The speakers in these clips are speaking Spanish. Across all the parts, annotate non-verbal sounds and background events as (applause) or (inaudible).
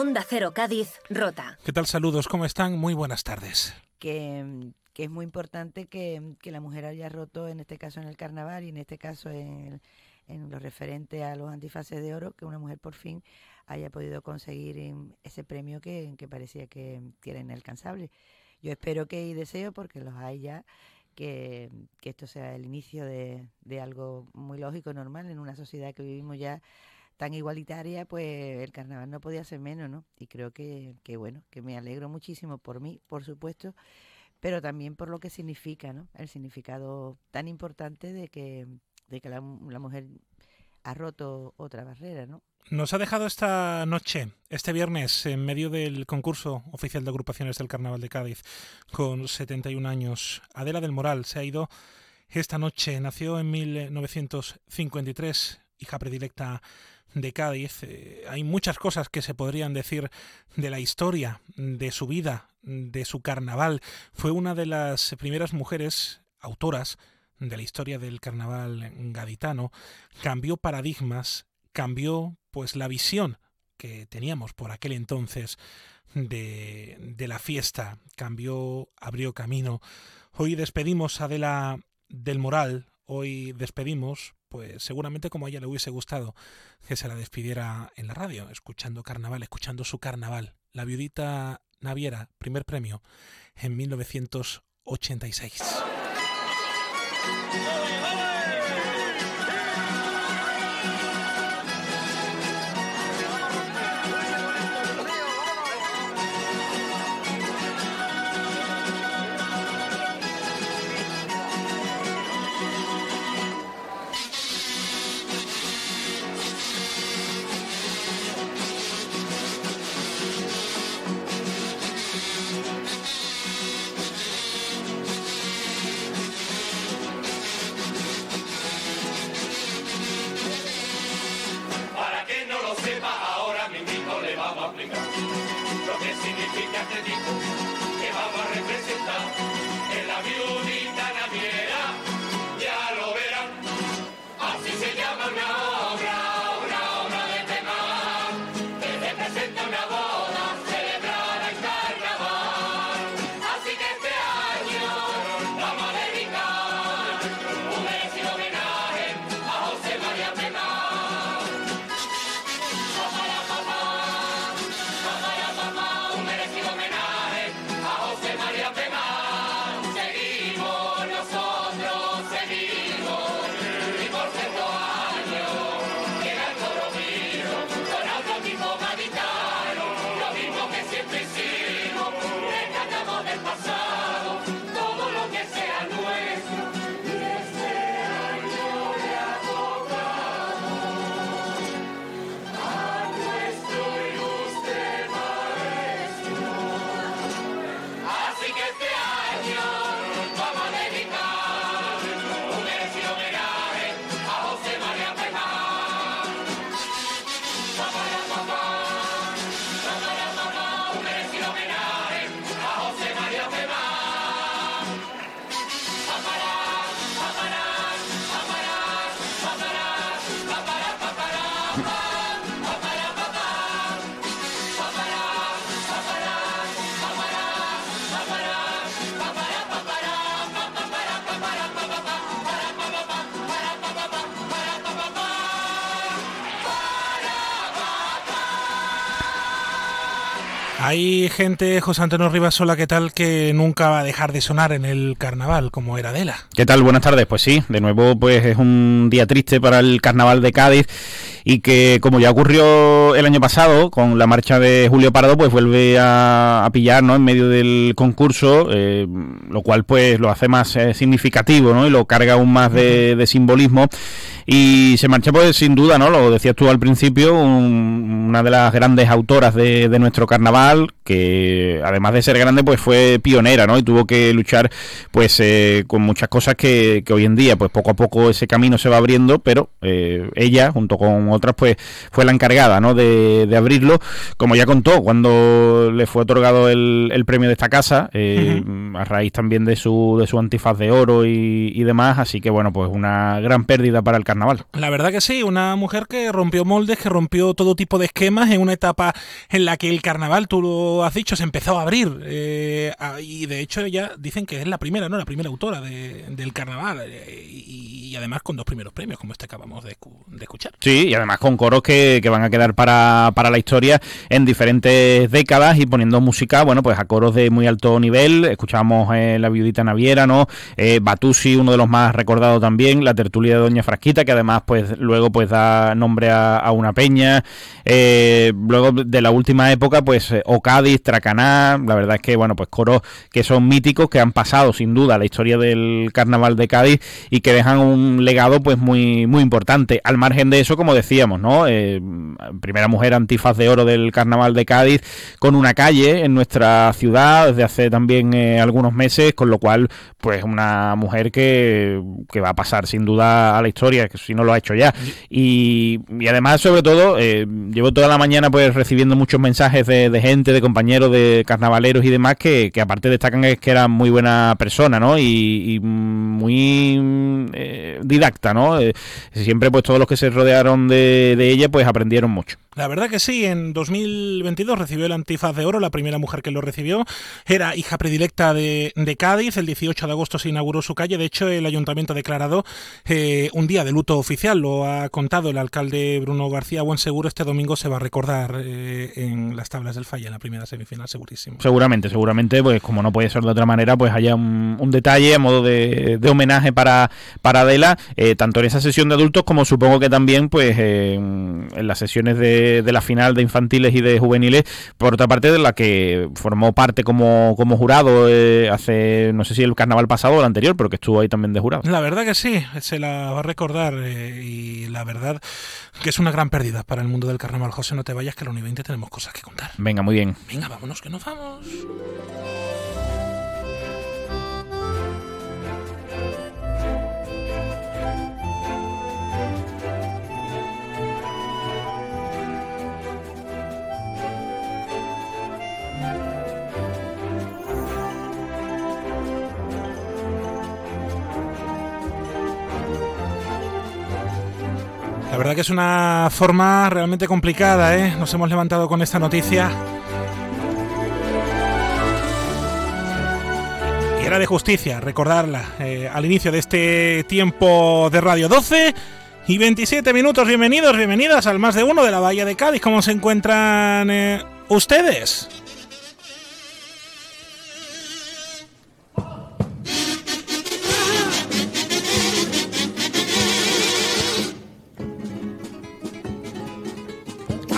Onda Cero Cádiz, Rota. ¿Qué tal? Saludos, ¿cómo están? Muy buenas tardes. Que, que es muy importante que, que, la mujer haya roto, en este caso en el carnaval y en este caso en, en lo referente a los antifaces de oro, que una mujer por fin haya podido conseguir ese premio que, que parecía que, que, era inalcanzable. Yo espero que y deseo, porque los hay ya, que, que esto sea el inicio de, de algo muy lógico, normal, en una sociedad que vivimos ya tan igualitaria, pues el carnaval no podía ser menos, ¿no? Y creo que, que, bueno, que me alegro muchísimo por mí, por supuesto, pero también por lo que significa, ¿no? El significado tan importante de que, de que la, la mujer ha roto otra barrera, ¿no? Nos ha dejado esta noche, este viernes, en medio del concurso oficial de agrupaciones del Carnaval de Cádiz, con 71 años. Adela del Moral se ha ido esta noche. Nació en 1953, hija predilecta de Cádiz. Eh, hay muchas cosas que se podrían decir de la historia, de su vida, de su carnaval. Fue una de las primeras mujeres autoras de la historia del carnaval gaditano. Cambió paradigmas, cambió pues la visión que teníamos por aquel entonces de, de la fiesta. Cambió, abrió camino. Hoy despedimos a Adela del Moral, hoy despedimos pues seguramente como a ella le hubiese gustado que se la despidiera en la radio, escuchando carnaval, escuchando su carnaval. La viudita Naviera, primer premio en 1986. Hay gente, José Antonio Rivasola, ¿qué tal? Que nunca va a dejar de sonar en el carnaval, como era Adela. ¿Qué tal? Buenas tardes. Pues sí, de nuevo, pues es un día triste para el carnaval de Cádiz y que, como ya ocurrió el año pasado con la marcha de Julio Pardo, pues vuelve a, pillar, ¿no? En medio del concurso, eh, lo cual, pues lo hace más eh, significativo, ¿no? Y lo carga aún más de, de simbolismo. Y se marcha, pues sin duda, ¿no? Lo decías tú al principio, un, una de las grandes autoras de, de nuestro carnaval carnaval, que además de ser grande, pues fue pionera, ¿no? Y tuvo que luchar, pues, eh, con muchas cosas que, que, hoy en día, pues poco a poco ese camino se va abriendo, pero eh, ella, junto con otras, pues fue la encargada, ¿no? De, de, abrirlo, como ya contó cuando le fue otorgado el, el premio de esta casa, eh, a raíz también de su, de su antifaz de oro y, y demás, así que bueno, pues una gran pérdida para el carnaval. La verdad que sí, una mujer que rompió moldes, que rompió todo tipo de esquemas en una etapa en la que el carnaval, tú lo has dicho, se empezó a abrir. Eh, y de hecho ya dicen que es la primera, ¿no? La primera autora de, del carnaval. Eh, y, y, además con dos primeros premios, como este acabamos de, de escuchar. Sí, y además con coros que, que van a quedar para, para, la historia en diferentes décadas y poniendo música, bueno, pues a coros de muy alto nivel. Escuchamos eh, La Viudita Naviera, ¿no? Batusi, uno de los más recordados también, la tertulia de Doña Frasquita, que además pues luego pues da nombre a, una peña. Eh, luego de la última época, pues Ocadiz, Tracaná, la verdad es que, bueno, pues coros que son míticos, que han pasado sin duda la historia del carnaval de Cádiz y que dejan un legado pues muy, muy importante. Al margen de eso, como decíamos, ¿no? Eh, primera mujer antifaz de oro del carnaval de Cádiz, con una calle en nuestra ciudad desde hace también eh, algunos meses, con lo cual, pues una mujer que, que, va a pasar sin duda a la historia, que si no lo ha hecho ya. Y, y además, sobre todo, eh, llevo toda la mañana pues recibiendo muchos mensajes de, gente, de compañeros, de carnavaleros y demás, que, que, aparte destacan es que era muy buena persona, ¿no? Y, y muy didacta, ¿no? Siempre pues todos los que se rodearon de, de ella pues aprendieron mucho. La verdad que sí, en 2022 recibió el antifaz de oro, la primera mujer que lo recibió. Era hija predilecta de, de Cádiz, el 18 de agosto se inauguró su calle, de hecho el ayuntamiento ha declarado eh, un día de luto oficial, lo ha contado el alcalde Bruno García Buenseguro, este domingo se va a recordar eh, en las tablas del Falla, en la primera semifinal, segurísimo. Seguramente, seguramente, pues como no puede ser de otra manera, pues haya un, detalle a modo de, de, homenaje para, para Adela, eh, tanto en esa sesión de adultos como supongo que también pues en las sesiones de de, la final de infantiles y de juveniles, por otra parte de la que formó parte como, como jurado eh, hace, no sé si el carnaval pasado o el anterior, pero que estuvo ahí también de jurado. La verdad que sí, se la va a recordar eh, y la verdad que es una gran pérdida para el mundo del carnaval. José, no te vayas que a la Uni 20 tenemos cosas que contar. Venga, muy bien. Venga, vámonos que nos vamos. La verdad que es una forma realmente complicada, ¿eh? Nos hemos levantado con esta noticia. Y era de justicia recordarla eh, al inicio de este tiempo de Radio 12 y 27 minutos. Bienvenidos, bienvenidas al más de uno de la Bahía de Cádiz. ¿Cómo se encuentran eh, ustedes?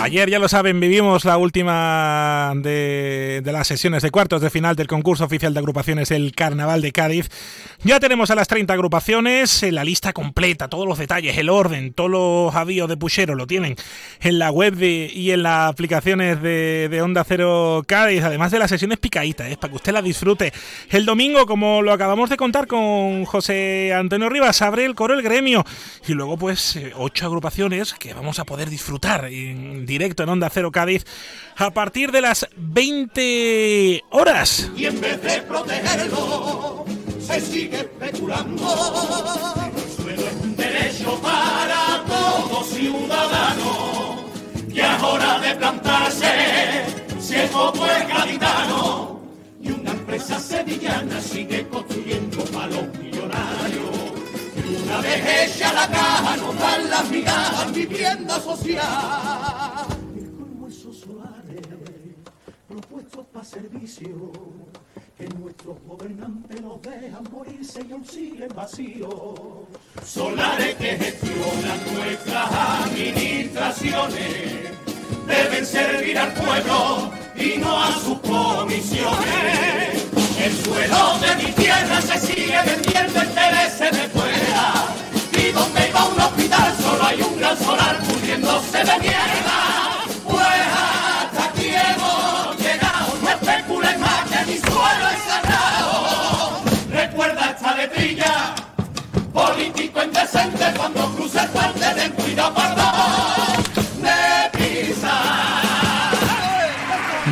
Ayer, ya lo saben, vivimos la última de, las sesiones de cuartos de final del concurso oficial de agrupaciones El Carnaval de Cádiz. Ya tenemos a las 30 agrupaciones, la lista completa, todos los detalles, el orden, todos los avíos de puchero lo tienen en la web y en las aplicaciones de, Onda Cero Cádiz, además de las sesiones picaditas, ¿eh? para que usted las disfrute. El domingo, como lo acabamos de contar con José Antonio Rivas, abre el coro el gremio y luego pues ocho agrupaciones que vamos a poder disfrutar en directo en Onda Cero Cádiz a partir de las 20 horas. Y en vez de protegerlo, se sigue especulando. El suelo es un derecho para todo ciudadano. Y es hora de plantarse, si el voto es gaditano. Y una empresa sevillana sigue construyendo para los millonarios. Una vez hecha la caja nos dan las migajas vivienda social. Con huesos solares propuestos para servicio, que nuestros gobernantes los dejan morirse y aún siguen vacíos. Solares que gestionan nuestras administraciones deben servir al pueblo y no a sus comisiones. El suelo de mi tierra se sigue vendiendo en TLC de fuera. Y donde iba un hospital solo hay un gran solar cubriéndose de mierda. Pues hasta aquí hemos llegado, no especules más que mi suelo es sagrado. Recuerda esta letrilla, político indecente cuando cruces parte del cuidado pardón.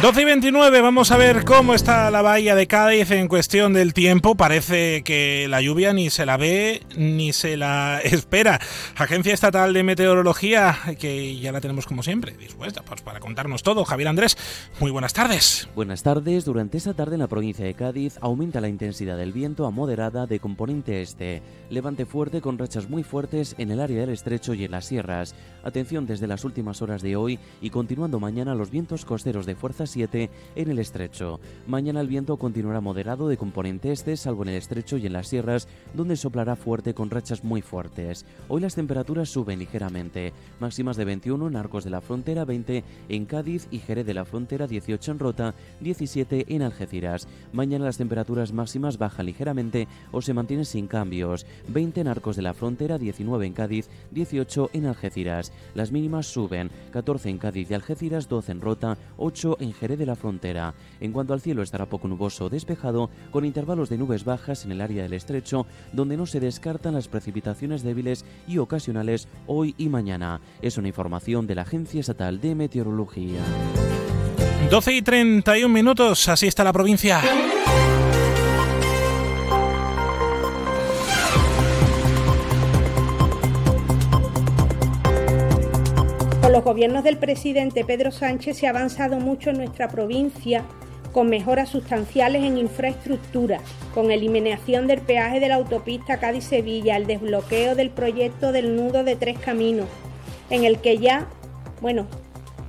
12 y 29, vamos a ver cómo está la bahía de Cádiz en cuestión del tiempo. Parece que la lluvia ni se la ve ni se la (laughs) espera. Agencia Estatal de Meteorología, que ya la tenemos como siempre, dispuesta pues, para contarnos todo. Javier Andrés, muy buenas tardes. Buenas tardes. Durante esta tarde en la provincia de Cádiz aumenta la intensidad del viento a moderada de componente este. Levante fuerte con rachas muy fuertes en el área del estrecho y en las sierras. Atención desde las últimas horas de hoy y continuando mañana los vientos costeros de fuerza 7 en el estrecho. Mañana el viento continuará moderado de componente este, salvo en el estrecho y en las sierras, donde soplará fuerte con rachas muy fuertes. Hoy las temperaturas suben ligeramente, máximas de 21 en Arcos de la Frontera, 20 en Cádiz y Jerez de la Frontera, 18 en Rota, 17 en Algeciras. Mañana las temperaturas máximas bajan ligeramente o se mantienen sin cambios, 20 en Arcos de la Frontera, 19 en Cádiz, 18 en Algeciras. Las mínimas suben, 14 en Cádiz y Algeciras, 12 en Rota, 8 en De la Frontera. En cuanto al cielo, estará poco nuboso o despejado, con intervalos de nubes bajas en el área del estrecho, donde no se descartan las precipitaciones débiles y ocasionales hoy y mañana. Es una información de la Agencia Estatal de Meteorología. 12 y 31 minutos, así está la provincia. Los gobiernos del presidente Pedro Sánchez se ha avanzado mucho en nuestra provincia con mejoras sustanciales en infraestructuras, con eliminación del peaje de la autopista Cádiz-Sevilla, el desbloqueo del proyecto del nudo de tres caminos, en el que ya, bueno,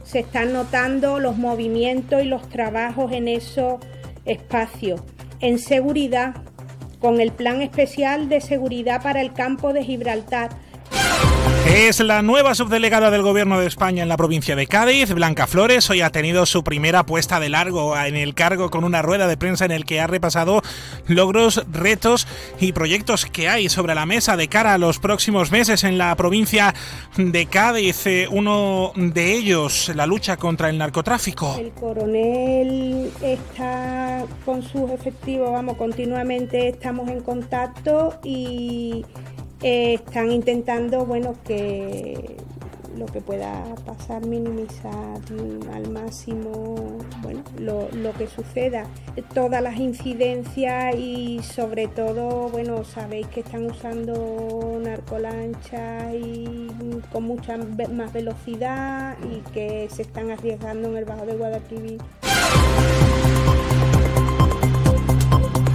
se están notando los movimientos y los trabajos en esos espacios. En seguridad, con el plan especial de seguridad para el campo de Gibraltar, Es la nueva subdelegada del Gobierno de España en la provincia de Cádiz, Blanca Flores. Hoy ha tenido su primera puesta de largo en el cargo con una rueda de prensa en el que ha repasado logros, retos y proyectos que hay sobre la mesa de cara a los próximos meses en la provincia de Cádiz. Eh, Uno de ellos, la lucha contra el narcotráfico. El coronel está con sus efectivos, vamos, continuamente estamos en contacto y eh, están intentando, bueno, que lo que pueda pasar, minimizar al máximo, bueno, lo, lo que suceda, todas las incidencias y sobre todo, bueno, sabéis que están usando narcolanchas y con mucha más velocidad y que se están arriesgando en el Bajo de Guadalquivir.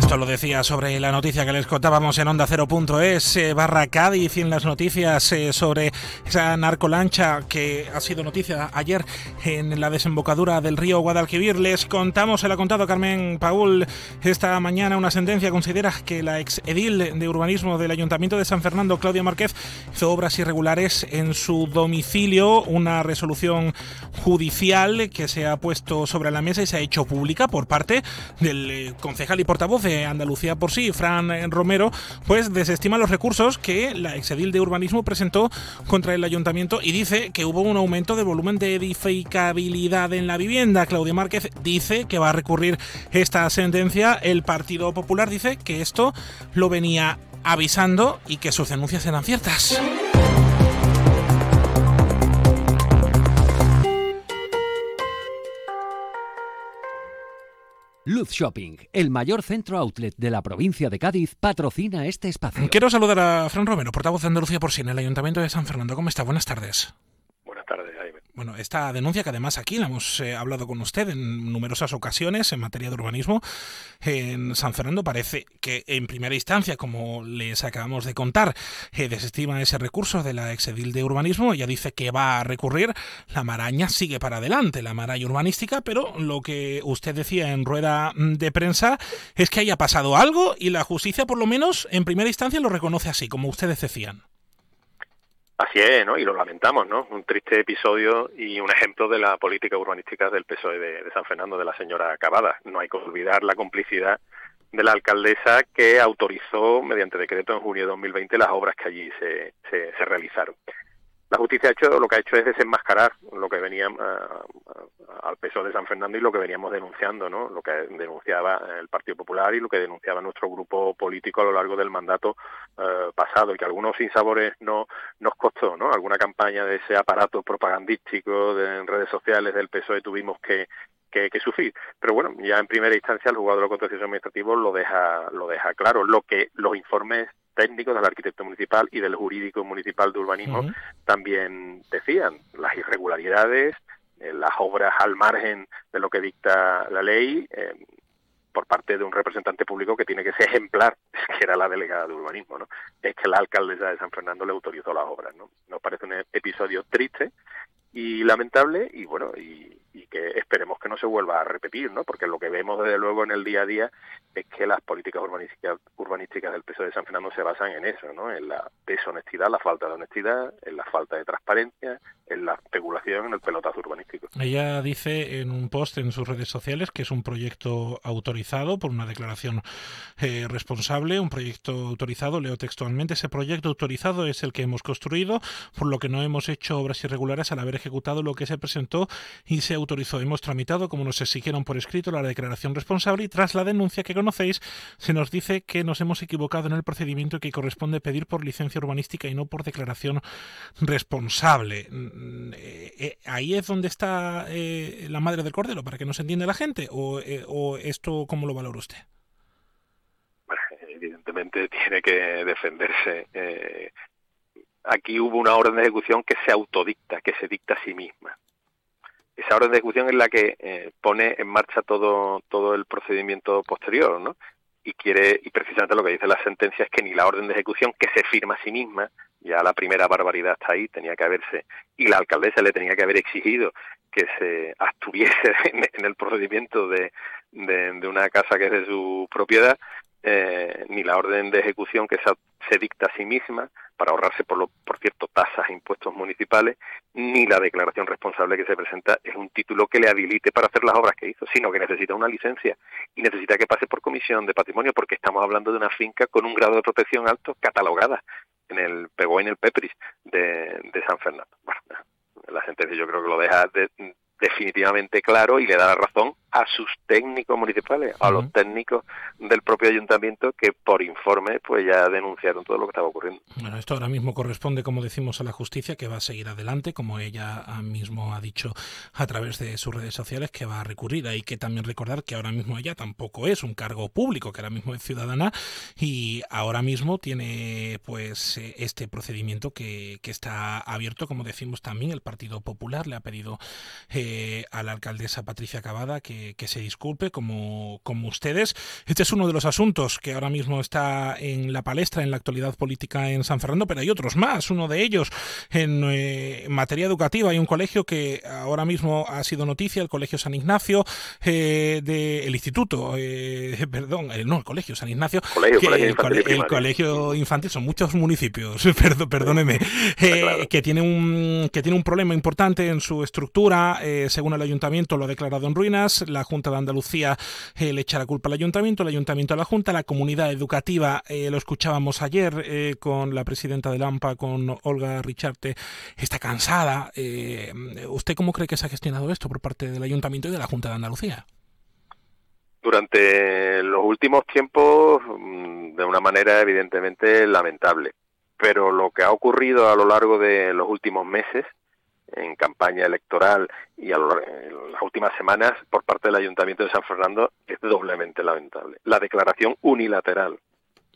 Esto lo decía sobre la noticia que les contábamos en Onda 0.es eh, barra Cádiz y en las noticias eh, sobre esa narcolancha que ha sido noticia ayer en la desembocadura del río Guadalquivir. Les contamos, se la ha contado Carmen Paul esta mañana, una sentencia considera que la ex edil de urbanismo del Ayuntamiento de San Fernando, Claudia Márquez, hizo obras irregulares en su domicilio, una resolución judicial que se ha puesto sobre la mesa y se ha hecho pública por parte del eh, concejal y portavoz de Andalucía por sí, Fran eh, Romero, pues desestima los recursos que la exedil de urbanismo presentó contra el ayuntamiento y dice que hubo un aumento de volumen de edificabilidad en la vivienda. Claudia Márquez dice que va a recurrir esta sentencia. El Partido Popular dice que esto lo venía avisando y que sus denuncias eran ciertas. Luz Shopping, el mayor centro outlet de la provincia de Cádiz, patrocina este espacio. Quiero saludar a Fran Romero, portavoz de Andalucía por en el Ayuntamiento de San Fernando. ¿Cómo está? Buenas tardes. Bueno, esta denuncia que además aquí la hemos eh, hablado con usted en numerosas ocasiones en materia de urbanismo en San Fernando parece que en primera instancia, como les acabamos de contar, eh, desestima ese recurso de la exedil de urbanismo. Ella dice que va a recurrir. La maraña sigue para adelante, la maraña urbanística, pero lo que usted decía en rueda de prensa es que haya pasado algo y la justicia, por lo menos en primera instancia, lo reconoce así, como ustedes decían. Así es, ¿no? Y lo lamentamos, ¿no? Un triste episodio y un ejemplo de la política urbanística del PSOE de, de San Fernando, de la señora Cavada. No hay que olvidar la complicidad de la alcaldesa que autorizó, mediante decreto en junio de 2020, las obras que allí se, se, se realizaron. La justicia ha hecho, lo que ha hecho es desenmascarar lo que venía ah, al peso de San Fernando y lo que veníamos denunciando, ¿no? Lo que denunciaba el Partido Popular y lo que denunciaba nuestro grupo político a lo largo del mandato eh, pasado y que algunos sinsabores no nos costó, ¿no? Alguna campaña de ese aparato propagandístico de, en redes sociales del PSOE tuvimos que, que, que, sufrir. Pero bueno, ya en primera instancia el jugador de los contenciosos administrativos lo deja, lo deja claro. Lo que los informes técnicos del arquitecto municipal y del jurídico municipal de urbanismo también decían las irregularidades, eh, las obras al margen de lo que dicta la ley eh, por parte de un representante público que tiene que ser ejemplar, (laughs) que era la delegada de urbanismo, ¿no? Es que la alcaldesa de San Fernando le autorizó las obras, ¿no? Nos parece un episodio triste y lamentable y bueno, y, que esperemos que no se vuelva a repetir, ¿no? Porque lo que vemos desde luego en el día a día es que las políticas urbanísticas, urbanísticas del PSOE de San Fernando se basan en eso, ¿no? En la deshonestidad, la falta de honestidad, en la falta de transparencia, en la especulación, en el pelotazo urbanístico. Ella dice en un post en sus redes sociales que es un proyecto autorizado por una declaración eh, responsable, un proyecto autorizado, leo textualmente, ese proyecto autorizado es el que hemos construido, por lo que no hemos hecho obras irregulares al haber ejecutado lo que se presentó y se autorizó Hemos tramitado, como nos exigieron por escrito, la declaración responsable y tras la denuncia que conocéis, se nos dice que nos hemos equivocado en el procedimiento que corresponde pedir por licencia urbanística y no por declaración responsable. Mm, eh, eh, ahí es donde está eh, la madre del cordero, para que nos entienda la gente, o, o esto, ¿cómo lo valora usted? (laughs) Evidentemente tiene que defenderse. aquí hubo una orden de ejecución que se autodicta, que se dicta a sí misma esa orden de ejecución es la que eh, pone en marcha todo todo el procedimiento posterior, ¿no? Y quiere y precisamente lo que dice la sentencia es que ni la orden de ejecución que se firma a sí misma, ya la primera barbaridad está ahí, tenía que haberse y la alcaldesa le tenía que haber exigido que se abstuviese (laughs) en, el procedimiento de, de, una casa que es de su propiedad, eh, ni la orden de ejecución que se, se dicta a sí misma, para ahorrarse, por, lo, por cierto, tasas e impuestos municipales, ni la declaración responsable que se presenta es un título que le habilite para hacer las obras que hizo, sino que necesita una licencia y necesita que pase por comisión de patrimonio, porque estamos hablando de una finca con un grado de protección alto catalogada en el Pegó en el Pepris de, de San Fernando. Bueno, la sentencia yo creo que lo deja de, definitivamente claro y le da la razón a sus técnicos municipales, a los técnicos del propio ayuntamiento que por informe pues ya denunciaron todo lo que estaba ocurriendo. Bueno, esto ahora mismo corresponde, como decimos, a la justicia que va a seguir adelante, como ella mismo ha dicho a través de sus redes sociales que va a recurrir. Hay que también recordar que ahora mismo ella tampoco es un cargo público, que ahora mismo es ciudadana y ahora mismo tiene pues este procedimiento que, que está abierto, como decimos también, el Partido Popular le ha pedido eh, a la alcaldesa Patricia Cavada que que, se disculpe como, como ustedes. Este es uno de los asuntos que ahora mismo está en la palestra en la actualidad política en San Fernando, pero hay otros más. Uno de ellos en, eh, materia educativa hay un colegio que ahora mismo ha sido noticia, el Colegio San Ignacio eh, del Instituto, eh, (laughs) perdón, no, el Colegio San Ignacio, el, colegio infantil son muchos municipios, (laughs) perdón, perdóneme, que tiene un que tiene un problema importante en su estructura, según el ayuntamiento lo ha declarado en ruinas, la Junta de Andalucía eh, le echa la culpa al Ayuntamiento, el Ayuntamiento a la Junta, la comunidad educativa, eh, lo escuchábamos ayer eh, con la presidenta del AMPA, con Olga Richarte, está cansada. ¿Usted cómo cree que se ha gestionado esto por parte del Ayuntamiento y de la Junta de Andalucía? Durante los últimos tiempos, mm, de una manera evidentemente lamentable. Pero lo que ha ocurrido a lo largo de los últimos meses en campaña electoral y a en las últimas semanas por parte del Ayuntamiento de San Fernando es doblemente lamentable. La declaración unilateral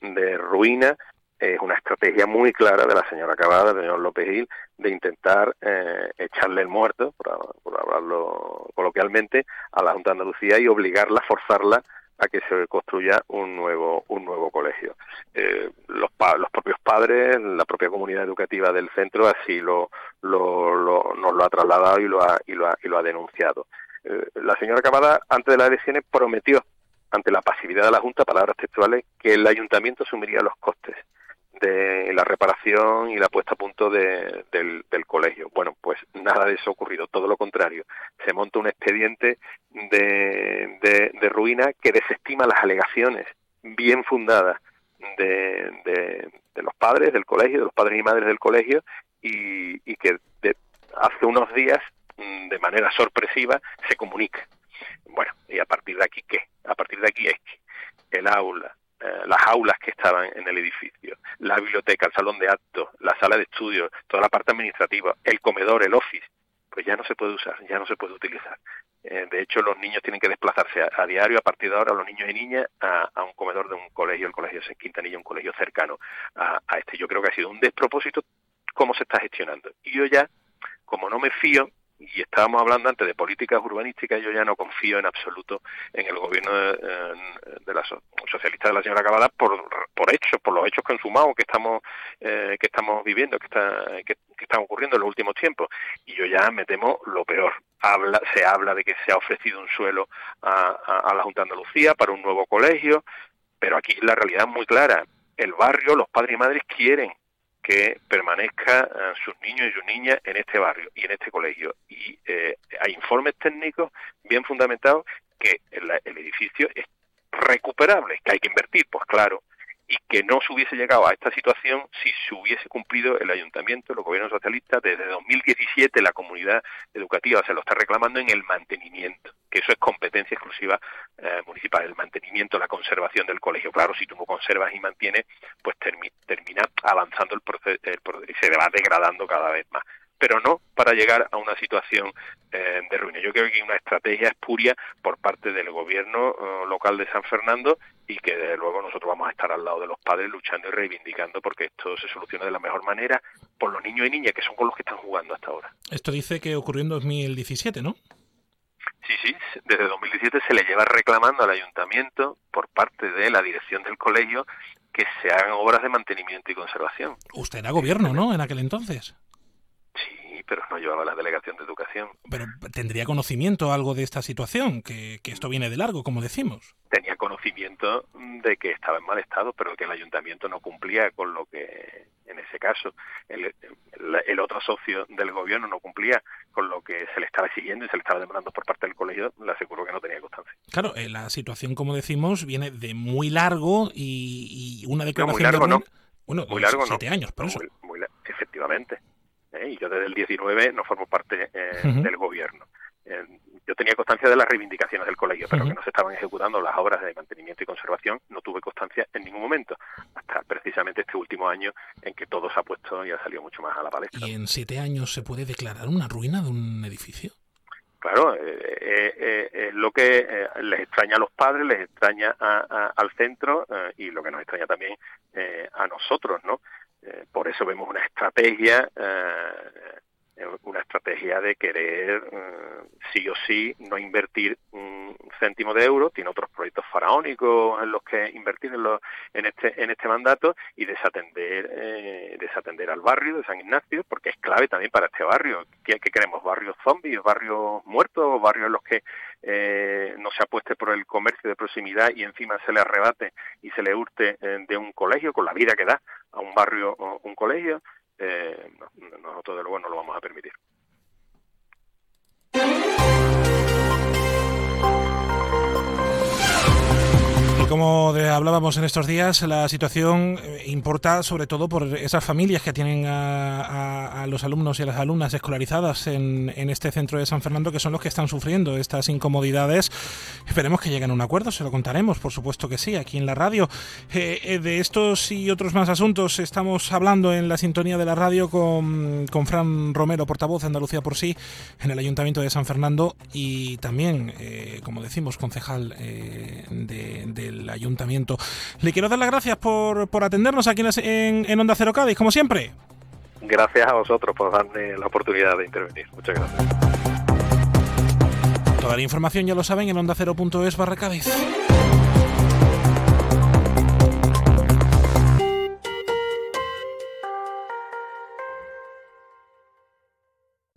de ruina es una estrategia muy clara de la señora Cavada, del señor López Gil, de intentar eh, echarle el muerto, por, por hablarlo coloquialmente, a la Junta de Andalucía y obligarla, forzarla a que se construya un nuevo un nuevo colegio. Eh, los, los propios padres, la propia comunidad educativa del centro así lo, lo, nos lo ha trasladado y lo ha, y lo ha, y lo ha denunciado. Eh, la señora Camada, antes de las elecciones, prometió, ante la pasividad de la Junta, palabras textuales, que el ayuntamiento asumiría los costes de la reparación y la puesta a punto del, del, colegio. Bueno, pues nada de eso ha ocurrido, todo lo contrario. Se monta un expediente de, de, de ruina que desestima las alegaciones bien fundadas de, de, los padres del colegio, de los padres y madres del colegio, y, y que hace unos días mm, de manera sorpresiva se comunica. Bueno, y a partir de aquí, ¿qué? A partir de aquí es que el aula, eh, las aulas que estaban en el edificio, la biblioteca, el salón de actos, la sala de estudios, toda la parte administrativa, el comedor, el office, pues ya no se puede usar, ya no se puede utilizar. Eh, de hecho, los niños tienen que desplazarse a, diario, a partir de ahora, los niños y niñas, a, un comedor de un colegio, el colegio de Quintanilla, un colegio cercano a, a este. Yo creo que ha sido un despropósito cómo se está gestionando. Y yo ya, como no me fío, y estábamos hablando antes de políticas urbanísticas, yo ya no confío en absoluto en el gobierno de, la socialista de la señora Cavada por, por hechos, por los hechos consumados que estamos eh, que estamos viviendo, que, está, que, están ocurriendo en los últimos tiempos. Y yo ya me temo lo peor. Habla, se habla de que se ha ofrecido un suelo a la Junta de Andalucía para un nuevo colegio, pero aquí la realidad es muy clara. El barrio, los padres y madres quieren que permanezca eh, sus niños y sus niñas en este barrio y en este colegio. Y eh, hay informes técnicos bien fundamentados que el, el, edificio es recuperable, que hay que invertir, pues claro, y que no se hubiese llegado a esta situación si se hubiese cumplido el ayuntamiento, los gobiernos socialistas, desde 2017 la comunidad educativa se lo está reclamando en el mantenimiento, que eso es competencia exclusiva eh, municipal, el mantenimiento, la conservación del colegio. Claro, si tú no conservas y mantienes, pues termina avanzando el proceso y se va degradando cada vez más pero no para llegar a una situación eh, de ruina. Yo creo que hay una estrategia espuria por parte del gobierno eh, local de San Fernando y que desde luego nosotros vamos a estar al lado de los padres luchando y reivindicando porque esto se solucione de la mejor manera por los niños y niñas que son con los que están jugando hasta ahora. Esto dice que ocurrió en 2017, ¿no? Sí, sí, desde 2017 se le lleva reclamando al ayuntamiento por parte de la dirección del colegio que se hagan obras de mantenimiento y conservación. Usted era gobierno, ¿no? En aquel entonces pero no llevaba la delegación de educación. Pero tendría conocimiento algo de esta situación, que, esto viene de largo, como decimos. Tenía conocimiento de que estaba en mal estado, pero que el ayuntamiento no cumplía con lo que, en ese caso, el, el, otro socio del gobierno no cumplía con lo que se le estaba exigiendo y se le estaba demandando por parte del colegio, le aseguro que no tenía constancia. Claro, eh, la situación, como decimos, viene de muy largo y, una declaración muy largo, de... No. Bueno, muy largo, siete años, por eso. efectivamente. ¿Eh? y yo desde el 19 no formo parte eh, del gobierno. Eh, yo tenía constancia de las reivindicaciones del colegio, pero que no se estaban ejecutando las obras de mantenimiento y conservación, no tuve constancia en ningún momento, hasta precisamente este último año en que todo se ha puesto y ha salido mucho más a la palestra. ¿Y en siete años se puede declarar una ruina de un edificio? Claro, es lo que les extraña a los padres, les extraña al centro y lo que nos extraña también a nosotros, ¿no? Eh, por eso vemos una estrategia, eh, una estrategia de querer eh, sí o sí no invertir un céntimo de euro, tiene otros proyectos faraónicos en los que invertir en, en este en este mandato y desatender desatender al barrio de San Ignacio, porque es clave también para este barrio. ¿Qué, queremos? ¿Barrios zombies, barrios muertos, barrios en los que no se apueste por el comercio de proximidad y encima se le arrebate y se le hurte de un colegio con la vida que da a un barrio o un colegio, eh, nosotros de luego no lo vamos a permitir. Como hablábamos en estos días, la situación eh, importa sobre todo por esas familias que tienen a, los alumnos y a las alumnas escolarizadas en, este centro de San Fernando, que son los que están sufriendo estas incomodidades. Esperemos que lleguen a un acuerdo, se lo contaremos, por supuesto que sí, aquí en la radio. Eh, eh, de estos y otros más asuntos estamos hablando en la sintonía de la radio con, con Fran Romero, portavoz de Andalucía por sí, en el Ayuntamiento de San Fernando y también, como decimos, concejal del ayuntamiento. Le quiero dar las gracias por, por atendernos aquí en, en Onda Cero Cádiz, como siempre. Gracias a vosotros por darme la oportunidad de intervenir. Muchas gracias. Toda la información ya lo saben en onda cero.es barra Cádiz.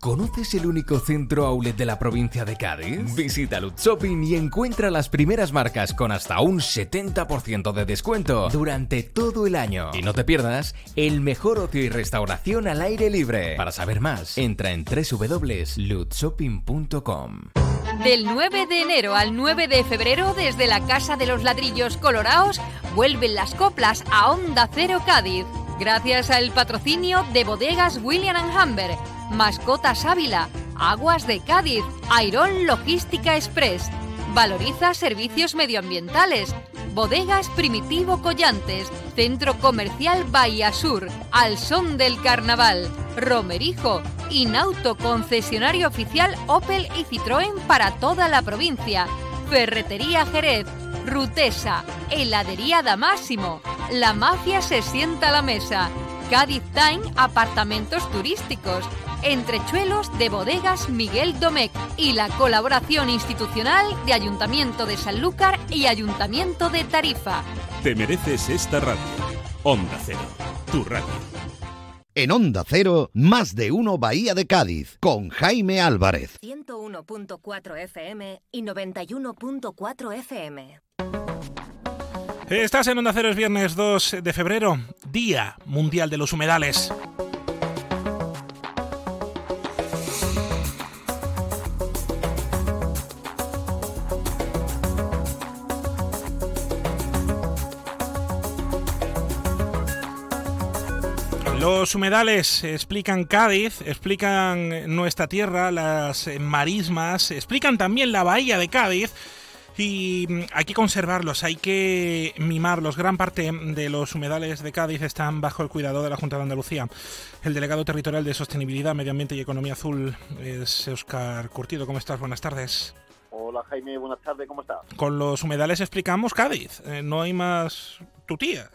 ¿Conoces el único centro outlet de la provincia de Cádiz? Visita Lutz Shopping y encuentra las primeras marcas con hasta un 70% de descuento durante todo el año. Y no te pierdas el mejor ocio y restauración al aire libre. Para saber más, entra en www.lutzshopping.com. Del 9 de enero al 9 de febrero, desde la Casa de los Ladrillos Colorados, vuelven las coplas a Onda Cero Cádiz. Gracias al patrocinio de bodegas William Humber Mascotas Ávila, Aguas de Cádiz, Airón Logística Express. Valoriza servicios medioambientales. Bodegas Primitivo Collantes, Centro Comercial Bahía Sur, Al Son del Carnaval, Romerijo, Inauto concesionario oficial Opel y Citroën para toda la provincia, Ferretería Jerez, Rutesa, Heladería Damásimo, La Mafia se sienta a la mesa, Cádiz Time Apartamentos Turísticos, Entrechuelos de Bodegas Miguel Domecq y la colaboración institucional de Ayuntamiento de Sanlúcar y Ayuntamiento de Tarifa. Te mereces esta radio. Onda Cero, tu radio. En Onda Cero, más de uno Bahía de Cádiz, con Jaime Álvarez. 101.4 FM y 91.4 FM. Estás en Onda Cero, es viernes 2 de febrero, Día Mundial de los Humedales. Los humedales explican Cádiz, explican nuestra tierra, las marismas, explican también la bahía de Cádiz. Y mm, hay que conservarlos, hay que mimarlos. Gran parte de los humedales de Cádiz están bajo el cuidado de la Junta de Andalucía. El delegado territorial de Sostenibilidad, Medio Ambiente y Economía Azul es Oscar Curtido. ¿Cómo estás? Buenas tardes. Hola Jaime, buenas tardes, ¿cómo estás? Con los humedales explicamos Cádiz, eh, no hay más tutía.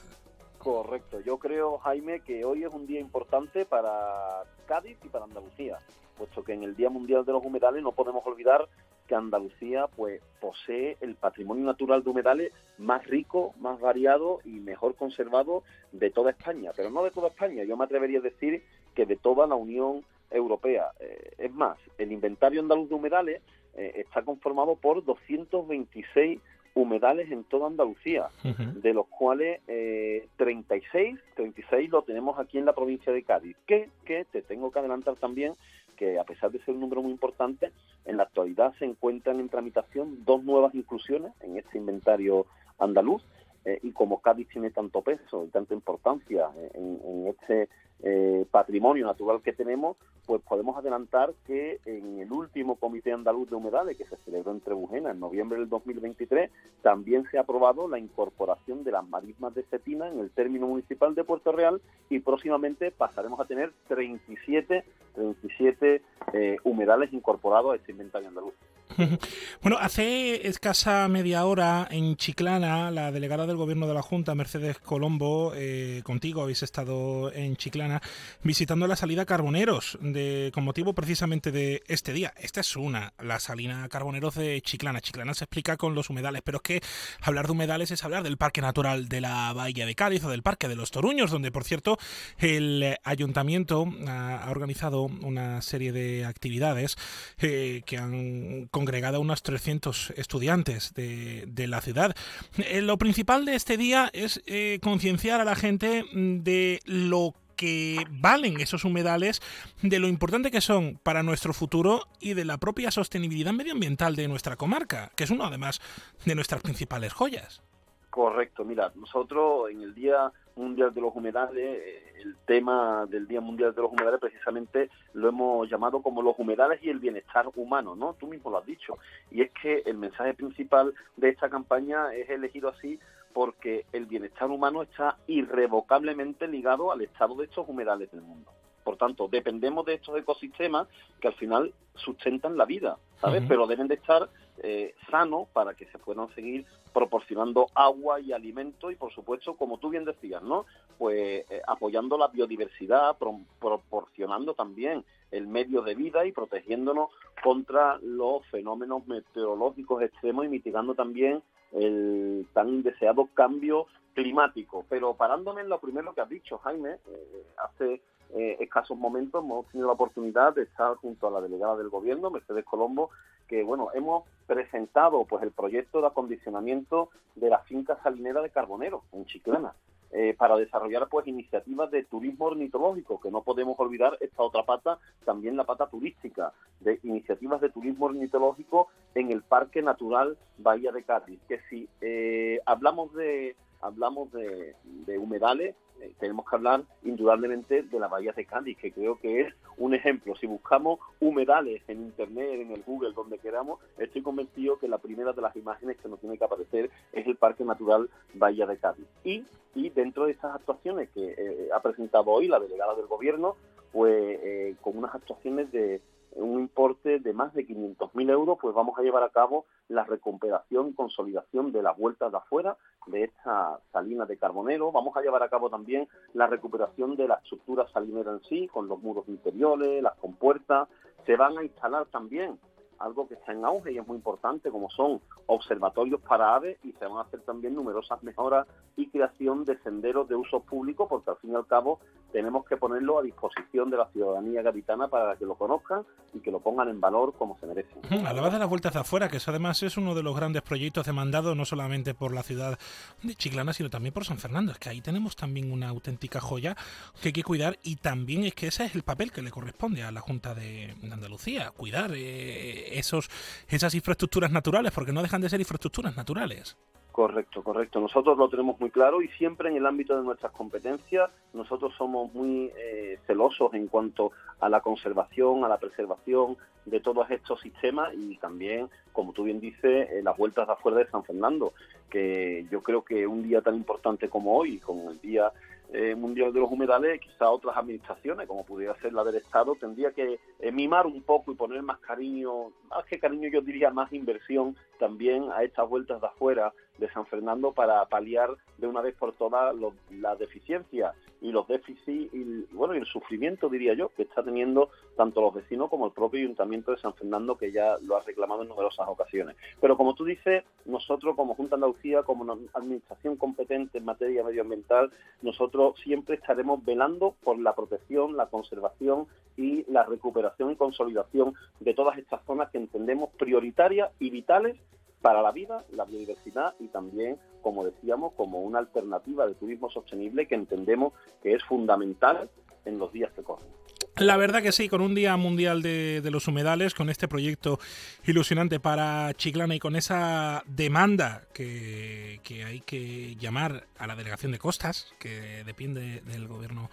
Correcto, yo creo, Jaime, que hoy es un día importante para Cádiz y para Andalucía, puesto que en el Día Mundial de los Humedales no podemos olvidar que Andalucía pues posee el patrimonio natural de humedales más rico, más variado y mejor conservado de toda España, pero no de toda España, yo me atrevería a decir que de toda la Unión Europea. Eh, es más, el inventario andaluz de humedales eh, está conformado por 226 humedales en toda Andalucía, de los cuales eh, 36, 36 lo tenemos aquí en la provincia de Cádiz, que, que te tengo que adelantar también que a pesar de ser un número muy importante, en la actualidad se encuentran en tramitación dos nuevas inclusiones en este inventario andaluz, eh, y como Cádiz tiene tanto peso y tanta importancia en, en este eh, patrimonio natural que tenemos, pues podemos adelantar que en el último Comité Andaluz de Humedales que se celebró en Trebujena en noviembre del 2023, también se ha aprobado la incorporación de las marismas de cetina en el término municipal de Puerto Real y próximamente pasaremos a tener 37, 37 eh, humedales incorporados a este inventario andaluz. (laughs) Bueno, hace escasa media hora en Chiclana, la delegada del Gobierno de la Junta, Mercedes Colombo, eh, contigo habéis estado en Chiclana visitando la salida Carboneros, de, con motivo precisamente de este día. Esta es una, la salina Carboneros de Chiclana. Chiclana se explica con los humedales, pero es que hablar de humedales es hablar del Parque Natural de la Bahía de Cádiz o del Parque de los Toruños, donde, por cierto, el ayuntamiento ha, organizado una serie de actividades eh, que han congregado a unos 300 estudiantes de, la ciudad. Eh, lo principal de este día es eh, concienciar a la gente de lo que valen esos humedales, de lo importante que son para nuestro futuro y de la propia sostenibilidad medioambiental de nuestra comarca, que es uno además de nuestras principales joyas. Correcto, mira, nosotros en el Día Mundial de los Humedales, eh, el tema del Día Mundial de los Humedales precisamente lo hemos llamado como los humedales y el bienestar humano, ¿no? Tú mismo lo has dicho. Y es que el mensaje principal de esta campaña es elegido así porque el bienestar humano está irrevocablemente ligado al estado de estos humedales del mundo. Por tanto, dependemos de estos ecosistemas que al final sustentan la vida, ¿sabes? Pero deben de estar eh, sanos para que se puedan seguir proporcionando agua y alimento y, por supuesto, como tú bien decías, ¿no? Pues eh, apoyando la biodiversidad, proporcionando también el medio de vida y protegiéndonos contra los fenómenos meteorológicos extremos y mitigando también el tan indeseado cambio climático. Pero parándome en lo primero que has dicho, Jaime, eh, hace eh, escasos momentos hemos tenido la oportunidad de estar junto a la delegada del gobierno, Mercedes Colombo, que bueno, hemos presentado pues el proyecto de acondicionamiento de la finca salinera de Carbonero en Chiclana. Eh, para desarrollar pues iniciativas de turismo ornitológico, que no podemos olvidar esta otra pata, también la pata turística, de iniciativas de turismo ornitológico en el Parque Natural Bahía de Cádiz, que si eh, hablamos de hablamos de, humedales, eh, tenemos que hablar indudablemente de la bahía de Cádiz, que creo que es un ejemplo. Si buscamos humedales en Internet, en el Google, donde queramos, estoy convencido que la primera de las imágenes que nos tiene que aparecer es el Parque Natural Bahía de Cádiz. Y, y dentro de estas actuaciones que eh, ha presentado hoy la delegada del Gobierno, pues eh, con unas actuaciones de un importe de más de 500.000 euros, pues vamos a llevar a cabo la recuperación y consolidación de las vueltas de afuera de esta salina de Carbonero. Vamos a llevar a cabo también la recuperación de la estructura salinera en sí, con los muros interiores, las compuertas. Se van a instalar también algo que está en auge y es muy importante, como son observatorios para aves y se van a hacer también numerosas mejoras y creación de senderos de uso público, porque al fin y al cabo tenemos que ponerlo a disposición de la ciudadanía gaditana para que lo conozcan y que lo pongan en valor como se merece. Hablabas de las vueltas afuera, que eso además es uno de los grandes proyectos demandados no solamente por la ciudad de Chiclana, sino también por San Fernando. Es que ahí tenemos también una auténtica joya que hay que cuidar y también es que ese es el papel que le corresponde a la Junta de Andalucía, cuidar eh, esos, esas infraestructuras naturales, porque no dejan de ser infraestructuras naturales. Correcto, correcto. Nosotros lo tenemos muy claro y siempre en el ámbito de nuestras competencias nosotros somos muy eh, celosos en cuanto a la conservación, a la preservación de todos estos sistemas y también, como tú bien dices, eh, las vueltas de afuera de San Fernando, que yo creo que un día tan importante como hoy, como el Día eh, Mundial de los Humedales, quizá otras administraciones, como pudiera ser la del Estado, tendría que mimar un poco y poner más cariño, más que cariño yo diría más inversión también a estas vueltas de afuera de San Fernando para paliar de una vez por todas las deficiencias y los déficits y bueno y el sufrimiento diría yo que está teniendo tanto los vecinos como el propio ayuntamiento de San Fernando que ya lo ha reclamado en numerosas ocasiones. Pero como tú dices nosotros como Junta Andalucía como administración competente en materia medioambiental nosotros siempre estaremos velando por la protección la conservación y la recuperación y consolidación de todas estas zonas que entendemos prioritarias y vitales para la vida, la biodiversidad y también, como decíamos, como una alternativa de turismo sostenible que entendemos que es fundamental en los días que corren. La verdad que sí, con un Día Mundial de, los Humedales, con este proyecto ilusionante para Chiclana y con esa demanda que, que hay que llamar a la Delegación de Costas, que depende del gobierno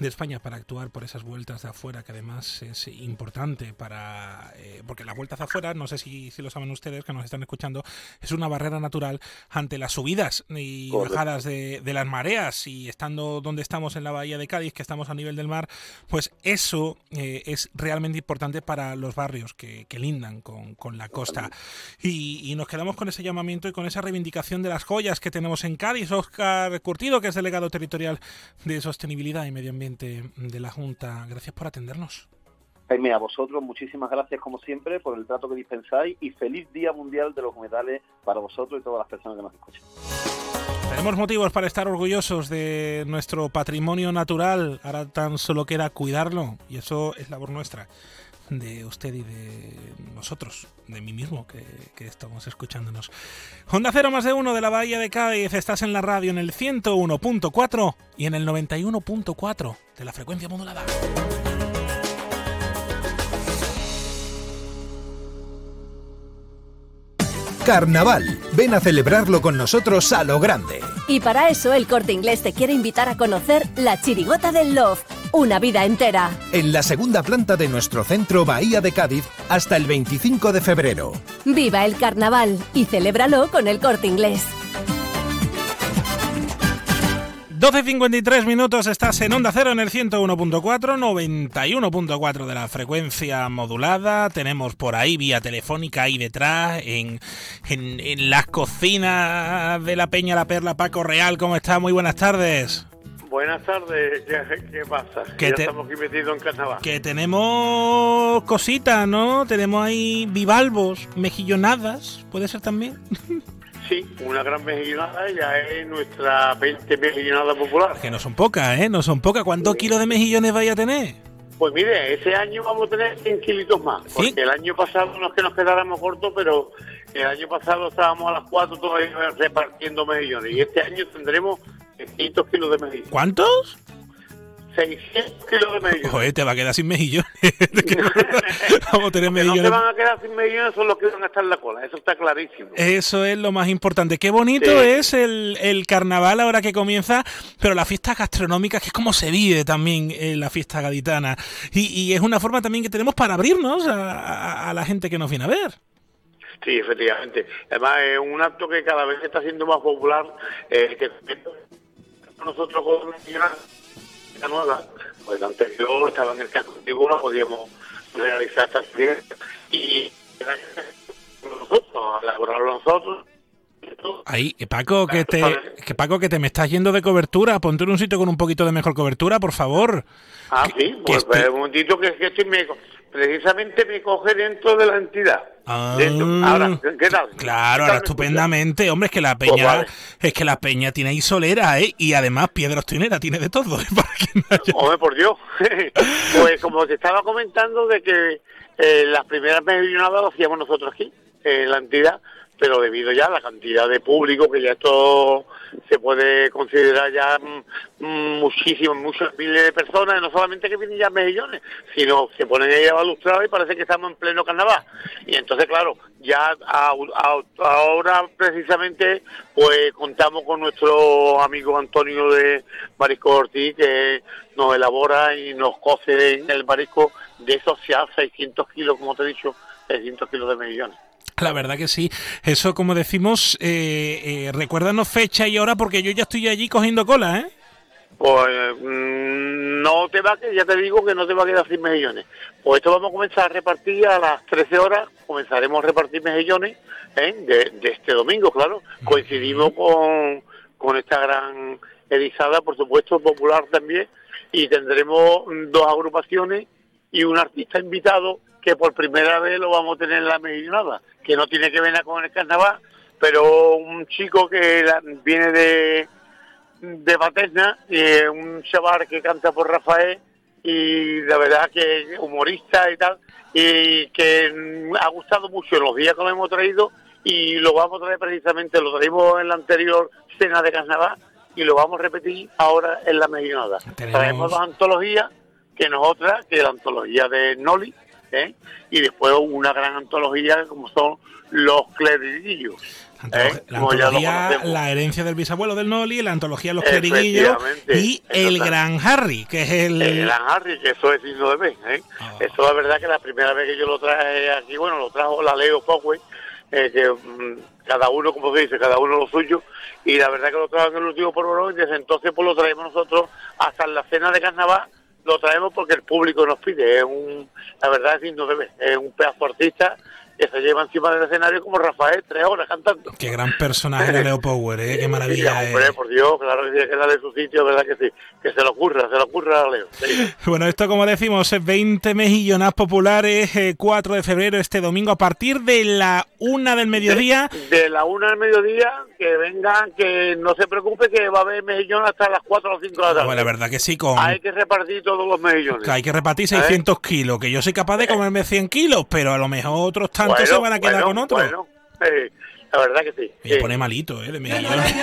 de España para actuar por esas vueltas de afuera, que además es importante para... Eh, porque las vueltas de afuera, no sé si, si, lo saben ustedes que nos están escuchando, es una barrera natural ante las subidas y bajadas de, las mareas y estando donde estamos en la bahía de Cádiz, que estamos a nivel del mar, pues eso eh, es realmente importante para los barrios que, lindan con, la costa. Y, y, nos quedamos con ese llamamiento y con esa reivindicación de las joyas que tenemos en Cádiz. Oscar Curtido, que es delegado territorial de Sostenibilidad y Medio Ambiente de la Junta. Gracias por atendernos. Jaime, a vosotros muchísimas gracias como siempre por el trato que dispensáis y feliz Día Mundial de los Humedales para vosotros y todas las personas que nos escuchan. Tenemos motivos para estar orgullosos de nuestro patrimonio natural, ahora tan solo queda cuidarlo y eso es labor nuestra de usted y de nosotros, de mí mismo, que, estamos escuchándonos. Honda Cero más de uno de la Bahía de Cádiz, estás en la radio en el 101.4 y en el 91.4 de la frecuencia modulada. Carnaval. Ven a celebrarlo con nosotros a lo grande. Y para eso el Corte Inglés te quiere invitar a conocer la Chirigota del Love, una vida entera. En la segunda planta de nuestro centro Bahía de Cádiz hasta el 25 de febrero. Viva el carnaval y celébralo con el Corte Inglés. 12.53 minutos, estás en Onda Cero en el 101.4, 91.4 de la frecuencia modulada. Tenemos por ahí vía telefónica ahí detrás, en, en, las cocinas de la Peña La Perla, Paco Real. ¿Cómo está? Muy buenas tardes. Buenas tardes, (laughs) ¿qué, pasa? Que ya estamos aquí metidos en carnaval. Que tenemos cositas, ¿no? Tenemos ahí bivalvos, mejillonadas, ¿puede ser también? (laughs) Sí, una gran mejillonada ya es nuestra 20 mejillonada popular. Que no son pocas, ¿eh? No son pocas. ¿Cuántos kilos de mejillones vaya a tener? Pues mire, ese año vamos a tener 100 kilitos más. Porque el año pasado no es que nos quedáramos cortos, pero el año pasado estábamos a las 4 todavía repartiendo mejillones. Y este año tendremos 600 kilos de mejillones. ¿Cuántos? 600 kilos de mejillones. Joder, te va a quedar sin mejillones. (laughs) Vamos a tener que no millones. van a quedar sin millones son los que van a estar en la cola, eso está clarísimo. Eso es lo más importante. Qué bonito Sí. es el, el carnaval ahora que comienza, pero la fiesta gastronómica, que es como se vive también eh, la fiesta gaditana. Y, y es una forma también que tenemos para abrirnos a, a- a la gente que nos viene a ver. Sí, efectivamente. Además, es un acto que cada vez está siendo más popular, eh, que nosotros con nueva, pues la anterior estaba en el casco antiguo, no podíamos realizar esta experiencia. Y nosotros, a elaborarlo nosotros, Ahí, eh, Paco, que te, que Paco, que te me estás yendo de cobertura. Ponte en un sitio con un poquito de mejor cobertura, por favor. Ah, sí, pues, un momentito que, que estoy, me, precisamente me coge dentro de la entidad. Ah, Dentro. Ahora, ¿qué tal? Claro, ahora estupendamente. Hombre, es que la Pues peña, vale. es que la peña tiene ahí solera, ¿eh? Y además piedra ostinera, tiene de todo. ¿eh? (laughs) Hombre, por Dios. (laughs) pues como te estaba comentando de que eh, las primeras millonadas lo hacíamos nosotros aquí, en la entidad, pero debido ya a la cantidad de público, que ya esto se puede considerar ya mm, mm, muchísimos, muchos miles de personas, no solamente que vienen ya millones, sino se ponen ahí a y parece que estamos en pleno carnaval. Y entonces, claro, ya a- ahora precisamente pues contamos con nuestro amigo Antonio de Marisco Ortiz que nos elabora y nos cose en el marisco de esos ya 600 kilos, como te he dicho, 600 kilos de millones. (laughs) La verdad que sí. Eso, como decimos, eh, eh, recuérdanos fecha y hora porque yo ya estoy allí cogiendo cola, ¿eh? Pues mm, no te va ya te digo que no te va a quedar sin mejillones. Pues esto vamos a comenzar a repartir a las 13 horas, comenzaremos a repartir mejillones ¿eh? de, de este domingo, claro. Coincidimos con, con esta gran erizada, por supuesto, popular también, y tendremos dos agrupaciones y un artista invitado que por primera vez lo vamos a tener en la mejillonada, que no tiene que ver nada con el carnaval, pero un chico que viene de de Paterna, eh, un chaval que canta por Rafael y la verdad que humorista y tal, y que ha gustado mucho en los días que lo hemos traído y lo vamos a traer precisamente, lo traímos en la anterior cena de carnaval y lo vamos a repetir ahora en la millonada. Tenemos- Traemos dos antologías, que no es otra que la antología de Noli, ¿eh? y después una gran antología como son los cleriguillos. ¿eh? La antología. La herencia del bisabuelo del Noli, la antología Los Cleriguillos y El Gran Harry, que es el... El Gran Harry, que eso es signo de B. ¿eh? Eso es verdad que la primera vez que yo lo traje aquí, bueno, lo trajo la Leo Powell, eh, que mm, cada uno, como se dice, cada uno lo suyo, y la verdad que lo trajo en el último por y desde entonces pues lo traemos nosotros hasta la cena de carnaval, lo traemos porque el público nos pide, es un, la verdad es B, es un pedazo artista que se lleva encima del escenario como Rafael, tres horas cantando. Qué gran personaje de Leo Power, ¿eh? Qué maravilla Sí, es. hombre, por Dios, claro que tiene que darle su sitio, verdad que sí, que se lo ocurra, se lo ocurra a Leo. sí. (laughs) Bueno, esto como decimos, es 20 mejillonas populares, eh, 4 de febrero, este domingo, a partir de la una del mediodía. De la una al mediodía, que vengan, que no se preocupe, que va a haber mejillón hasta las 4 o 5 de la tarde. Bueno, la verdad que sí, con... Hay que repartir todos los mejillones. que hay que repartir ¿Eh? 600 kilos, que yo soy capaz de comerme 100 kilos, pero a lo mejor otros tantos Bueno, se van a quedar bueno, con otros. Bueno, eh, la verdad que sí. Me Sí. pone malito, ¿eh? De mejillones.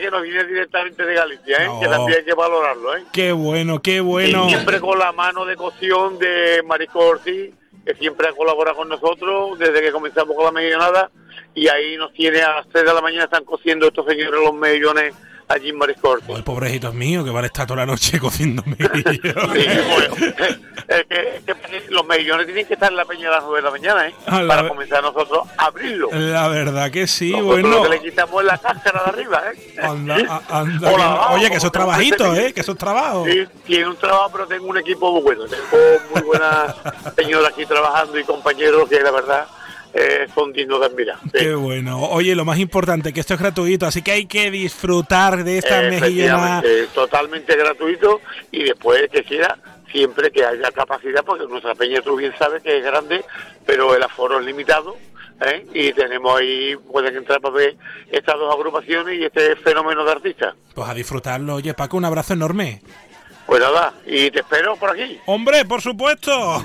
Que nos vienen directamente de Galicia, ¿eh? que No. también hay que valorarlo. ¿eh? Qué bueno, qué bueno. Y siempre con la mano de cocción de Marisco Ortiz, que siempre ha colaborado con nosotros desde que comenzamos con la mejillonada, y ahí nos tiene a las 3 de la mañana, están cociendo estos señores los mejillones allí en Marisco Ortiz. Ay, pobrecitos míos, que van a estar toda la noche (laughs) cociendo mejillones. Sí, bueno, (laughs) es que, es que los mejillones tienen que estar en la peña a las 9 de la mañana, ¿eh? Para comenzar nosotros a abrirlo. La verdad que sí, Nosotros bueno. lo que le quitamos la cáscara de arriba, ¿eh? Anda, a- anda, Hola, que- oye, que esos trabajitos, ¿eh? Que esos trabajos. Sí, tiene un trabajo, pero tengo un equipo muy bueno. Tengo muy buenas (laughs) señoras aquí trabajando y compañeros que la verdad eh, son dignos de admirar. Sí. Qué bueno. Oye, lo más importante, que esto es gratuito, así que hay que disfrutar de esta mejillona. Efectivamente, totalmente gratuito y después que quiera siempre que haya capacidad porque nuestra peña tú bien sabes que es grande pero el aforo es limitado ¿eh? y tenemos ahí pueden entrar para ver estas dos agrupaciones y este fenómeno de artistas Pues a disfrutarlo. Oye, Paco, un abrazo enorme. pues nada y te espero por aquí Hombre, por supuesto.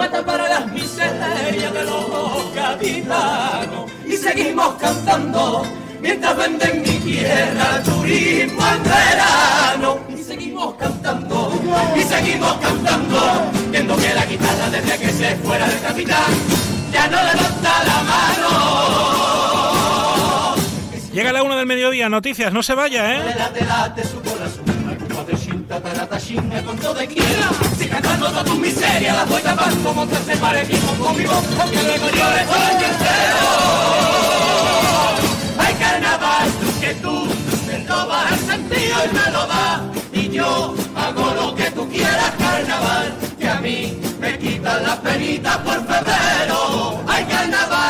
Mata para las miserias de los gaditanos y seguimos cantando mientras venden mi tierra turismo en verano y seguimos cantando y seguimos cantando diciendo que la guitarra desde que se fuera del capitán ya no levanta la mano. Llega la una del mediodía, noticias, no se vaya, ¿eh? Su corazón, como de chinta, tarata, chinga con todo y quiera. Si cantando toda tu miseria, la voy tapando, montarse parejito conmigo, aunque luego llores día entero. Hay carnaval, tú que tú, me robas el sentido y me lo. Y yo hago lo que tú quieras, carnaval, que a mí me quitan las penitas por febrero. Hay carnaval,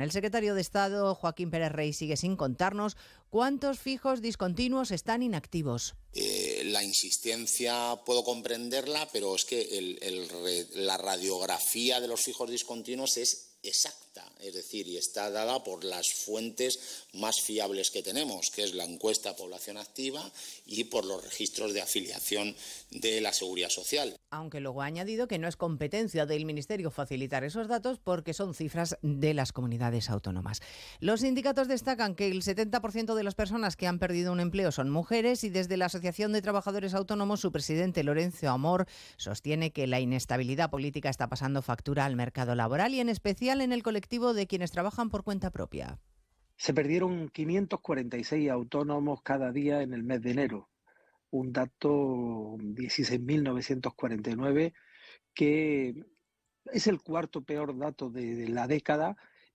El secretario de Estado, Joaquín Pérez Rey, sigue sin contarnos cuántos fijos discontinuos están inactivos. Eh, la insistencia puedo comprenderla, pero es que la radiografía de los fijos discontinuos es exacta, es decir, y está dada por las fuentes más fiables que tenemos, que es la encuesta población activa y por los registros de afiliación de la seguridad social. Aunque luego ha añadido que no es competencia del Ministerio facilitar esos datos porque son cifras de las comunidades autónomas. Los sindicatos destacan que el 70% de las personas que han perdido un empleo son mujeres y desde la Asociación de Trabajadores Autónomos su presidente Lorenzo Amor sostiene que la inestabilidad política está pasando factura al mercado laboral y en especial en el colectivo de quienes trabajan por cuenta propia. Se perdieron 546 autónomos cada día en el mes de enero, un dato 16.949 que es el cuarto peor dato de, de la década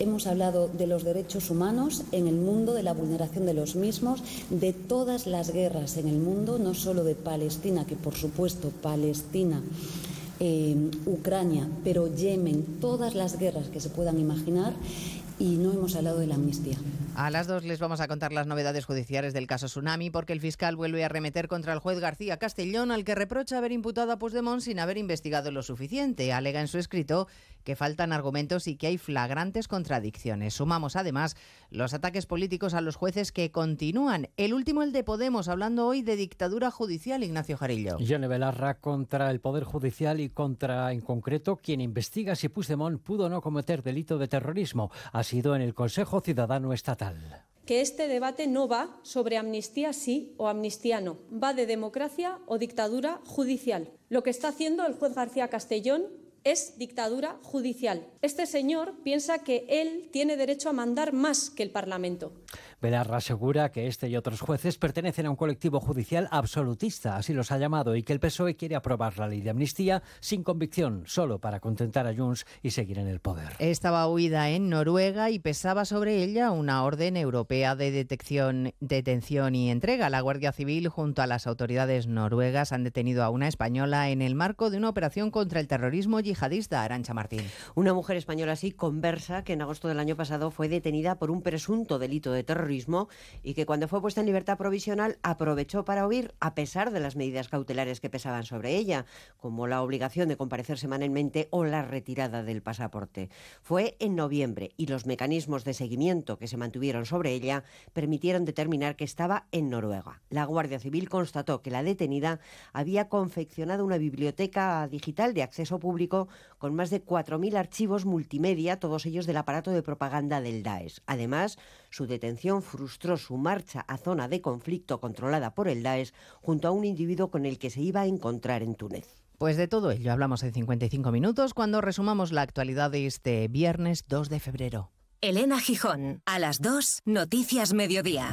Hemos hablado de los derechos humanos en el mundo, de la vulneración de los mismos, de todas las guerras en el mundo, no solo de Palestina, que por supuesto Palestina, eh, Ucrania, pero Yemen, todas las guerras que se puedan imaginar, y no hemos hablado de la amnistía. A las dos les vamos a contar las novedades judiciales del caso Tsunami, porque el fiscal vuelve a remeter contra el juez García Castellón, al que reprocha haber imputado a Puigdemont sin haber investigado lo suficiente. Alega en su escrito que faltan argumentos y que hay flagrantes contradicciones. Sumamos además los ataques políticos a los jueces que continúan. El último, el de Podemos, hablando hoy de dictadura judicial, Ignacio Jarillo. Yone Belarra contra el Poder Judicial y contra, en concreto, quien investiga si Puigdemont pudo o no cometer delito de terrorismo. Ha sido en el Consejo Ciudadano Estatal. Que este debate no va sobre amnistía sí o amnistía no, va de democracia o dictadura judicial. Lo que está haciendo el juez García Castellón es dictadura judicial. Este señor piensa que él tiene derecho a mandar más que el Parlamento. Belarra asegura que este y otros jueces pertenecen a un colectivo judicial absolutista, así los ha llamado, y que el PSOE quiere aprobar la ley de amnistía sin convicción, solo para contentar a Junts y seguir en el poder. Estaba huida en Noruega y pesaba sobre ella una orden europea de detección, detención y entrega. La Guardia Civil, junto a las autoridades noruegas, han detenido a una española en el marco de una operación contra el terrorismo yihadista. Arancha Martín. Una mujer española así conversa que en agosto del año pasado fue detenida por un presunto delito de terrorismo y que cuando fue puesta en libertad provisional aprovechó para huir a pesar de las medidas cautelares que pesaban sobre ella, como la obligación de comparecer semanalmente o la retirada del pasaporte. Fue en noviembre y los mecanismos de seguimiento que se mantuvieron sobre ella permitieron determinar que estaba en Noruega. La Guardia Civil constató que la detenida había confeccionado una biblioteca digital de acceso público con más de 4.000 archivos multimedia, todos ellos del aparato de propaganda del Daesh. Además, su detención frustró su marcha a zona de conflicto controlada por el Daesh junto a un individuo con el que se iba a encontrar en Túnez. Pues de todo ello hablamos en 55 minutos cuando resumamos la actualidad de este viernes 2 de febrero. Elena Gijón, a las 2, Noticias Mediodía.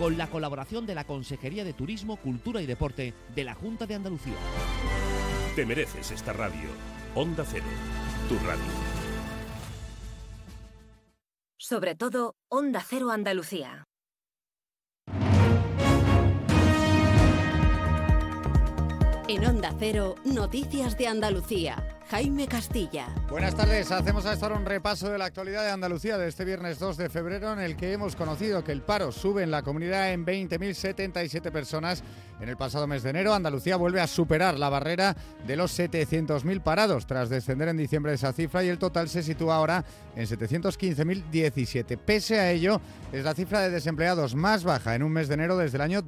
con la colaboración de la Consejería de Turismo, Cultura y Deporte de la Junta de Andalucía. Te mereces esta radio. Onda Cero, tu radio. Sobre todo, Onda Cero Andalucía. En Onda Cero, Noticias de Andalucía. Jaime Castilla. Buenas tardes, hacemos a estar un repaso de la actualidad de Andalucía de este viernes 2 de febrero en el que hemos conocido que el paro sube en la comunidad en 20.077 personas. En el pasado mes de enero, Andalucía vuelve a superar la barrera de los 700.000 parados tras descender en diciembre esa cifra y el total se sitúa ahora en 715.017. Pese a ello, es la cifra de desempleados más baja en un mes de enero desde el año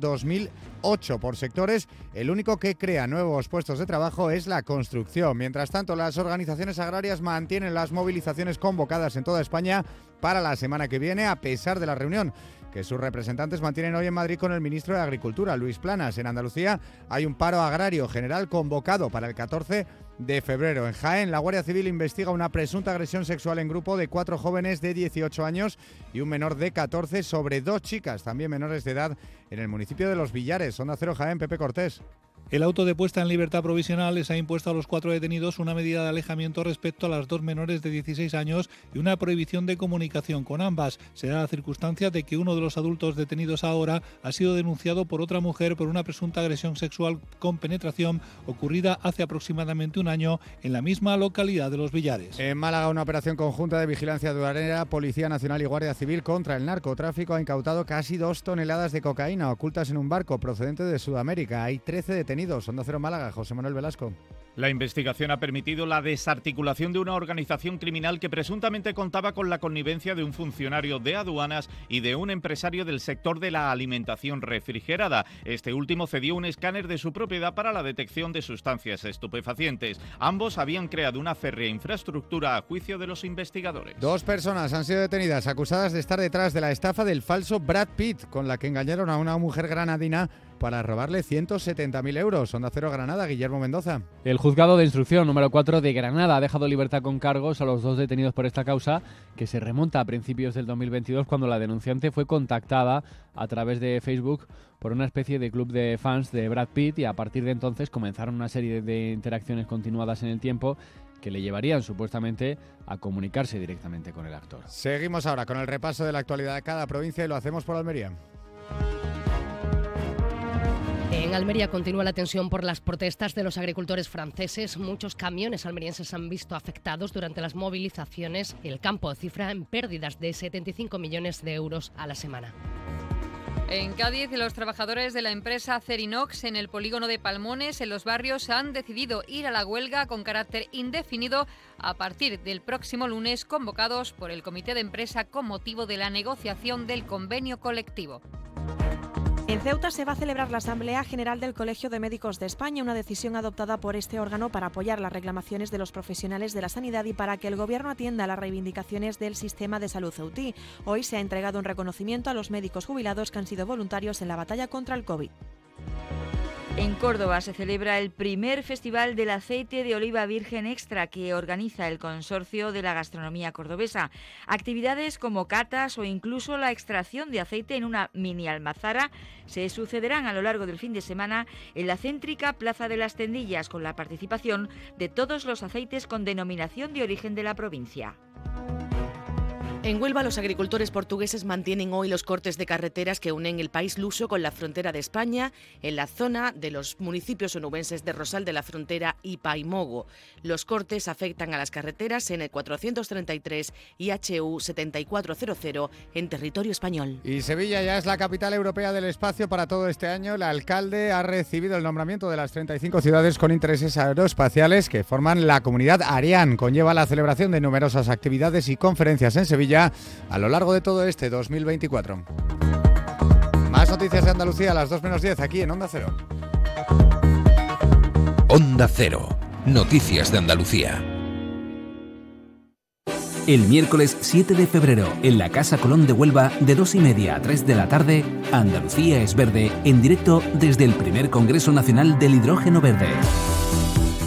2008 por sectores. El único que crea nuevos puestos de trabajo es la construcción. Mientras tanto, las organizaciones agrarias mantienen las movilizaciones convocadas en toda España para la semana que viene, a pesar de la reunión que sus representantes mantienen hoy en Madrid con el ministro de Agricultura, Luis Planas. En Andalucía hay un paro agrario general convocado para el 14 de febrero. En Jaén, la Guardia Civil investiga una presunta agresión sexual en grupo de cuatro jóvenes de 18 años y un menor de 14 sobre dos chicas, también menores de edad, en el municipio de Los Villares. Onda Cero Jaén, Pepe Cortés. El auto de puesta en libertad provisional les ha impuesto a los cuatro detenidos una medida de alejamiento respecto a las dos menores de 16 años y una prohibición de comunicación con ambas. Se da la circunstancia de que uno de los adultos detenidos ahora ha sido denunciado por otra mujer por una presunta agresión sexual con penetración ocurrida hace aproximadamente un año en la misma localidad de Los Villares. En Málaga, una operación conjunta de vigilancia aduanera, Policía Nacional y Guardia Civil contra el narcotráfico ha incautado casi dos toneladas de cocaína ocultas en un barco procedente de Sudamérica. Hay 13 detenidos. Onda Cero Málaga, José Manuel Velasco. La investigación ha permitido la desarticulación de una organización criminal que presuntamente contaba con la connivencia de un funcionario de aduanas y de un empresario del sector de la alimentación refrigerada. Este último cedió un escáner de su propiedad para la detección de sustancias estupefacientes. Ambos habían creado una férrea infraestructura a juicio de los investigadores. Dos personas han sido detenidas acusadas de estar detrás de la estafa del falso Brad Pitt, con la que engañaron a una mujer granadina para robarle 170.000 euros. Onda Cero Granada, Guillermo Mendoza. El juzgado de instrucción número 4 de Granada ha dejado libertad con cargos a los dos detenidos por esta causa, que se remonta a principios del 2022 cuando la denunciante fue contactada a través de Facebook por una especie de club de fans de Brad Pitt y a partir de entonces comenzaron una serie de interacciones continuadas en el tiempo que le llevarían supuestamente a comunicarse directamente con el actor. Seguimos ahora con el repaso de la actualidad de cada provincia y lo hacemos por Almería. En Almería continúa la tensión por las protestas de los agricultores franceses. Muchos camiones almerienses han visto afectados durante las movilizaciones. El campo cifra en pérdidas de 75 millones de euros a la semana. En Cádiz, los trabajadores de la empresa Cerinox en el polígono de Palmones, en los barrios, han decidido ir a la huelga con carácter indefinido a partir del próximo lunes, convocados por el comité de empresa con motivo de la negociación del convenio colectivo. En Ceuta se va a celebrar la Asamblea General del Colegio de Médicos de España, una decisión adoptada por este órgano para apoyar las reclamaciones de los profesionales de la sanidad y para que el Gobierno atienda las reivindicaciones del sistema de salud ceutí. Hoy se ha entregado un reconocimiento a los médicos jubilados que han sido voluntarios en la batalla contra el COVID. En Córdoba se celebra el primer Festival del Aceite de Oliva Virgen Extra que organiza el Consorcio de la Gastronomía Cordobesa. Actividades como catas o incluso la extracción de aceite en una mini almazara se sucederán a lo largo del fin de semana en la céntrica Plaza de las Tendillas con la participación de todos los aceites con denominación de origen de la provincia. En Huelva, los agricultores portugueses mantienen hoy los cortes de carreteras que unen el país luso con la frontera de España en la zona de los municipios onubenses de Rosal de la Frontera y Paimogo. Los cortes afectan a las carreteras en el 433 y HU 7400 en territorio español. Y Sevilla ya es la capital europea del espacio para todo este año. El alcalde ha recibido el nombramiento de las 35 ciudades con intereses aeroespaciales que forman la comunidad Ariane. Conlleva la celebración de numerosas actividades y conferencias en Sevilla a lo largo de todo este 2024. Más noticias de Andalucía a las 2 menos 10 aquí en Onda Cero. Onda Cero. Noticias de Andalucía. El miércoles 7 de febrero, en la Casa Colón de Huelva, de 2 y media a 3 de la tarde, Andalucía es verde, en directo desde el primer Congreso Nacional del Hidrógeno Verde.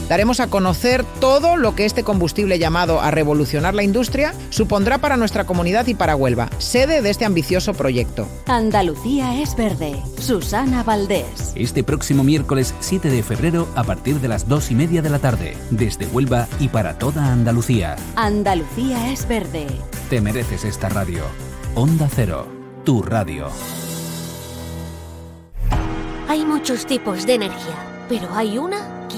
Daremos a conocer todo lo que este combustible llamado a revolucionar la industria supondrá para nuestra comunidad y para Huelva, sede de este ambicioso proyecto. Andalucía es verde. Susana Valdés. Este próximo miércoles 7 de febrero a partir de las 2 y media de la tarde, desde Huelva y para toda Andalucía. Andalucía es verde. Te mereces esta radio. Onda Cero, tu radio. Hay muchos tipos de energía, pero hay una que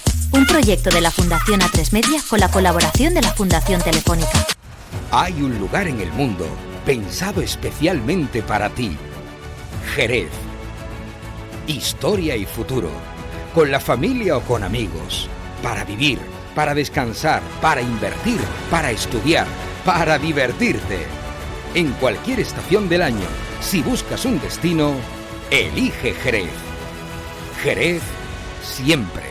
Un proyecto de la Fundación A3 Media con la colaboración de la Fundación Telefónica. Hay un lugar en el mundo pensado especialmente para ti. Jerez. Historia y futuro. Con la familia o con amigos. Para vivir, para descansar, para invertir, para estudiar, para divertirte. En cualquier estación del año, si buscas un destino, elige Jerez. Jerez siempre.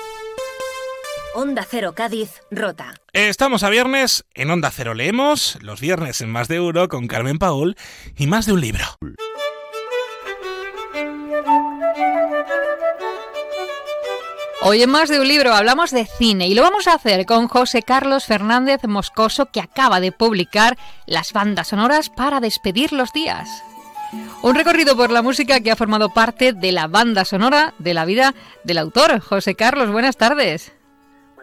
Onda Cero Cádiz, Rota. Estamos a viernes, en Onda Cero leemos, los viernes en Más de Uno con Carmen Paul y más de un libro. Hoy en más de un libro hablamos de cine y lo vamos a hacer con José Carlos Fernández Moscoso que acaba de publicar las bandas sonoras para despedir los días. Un recorrido por la música que ha formado parte de la banda sonora de la vida del autor. José Carlos, buenas tardes.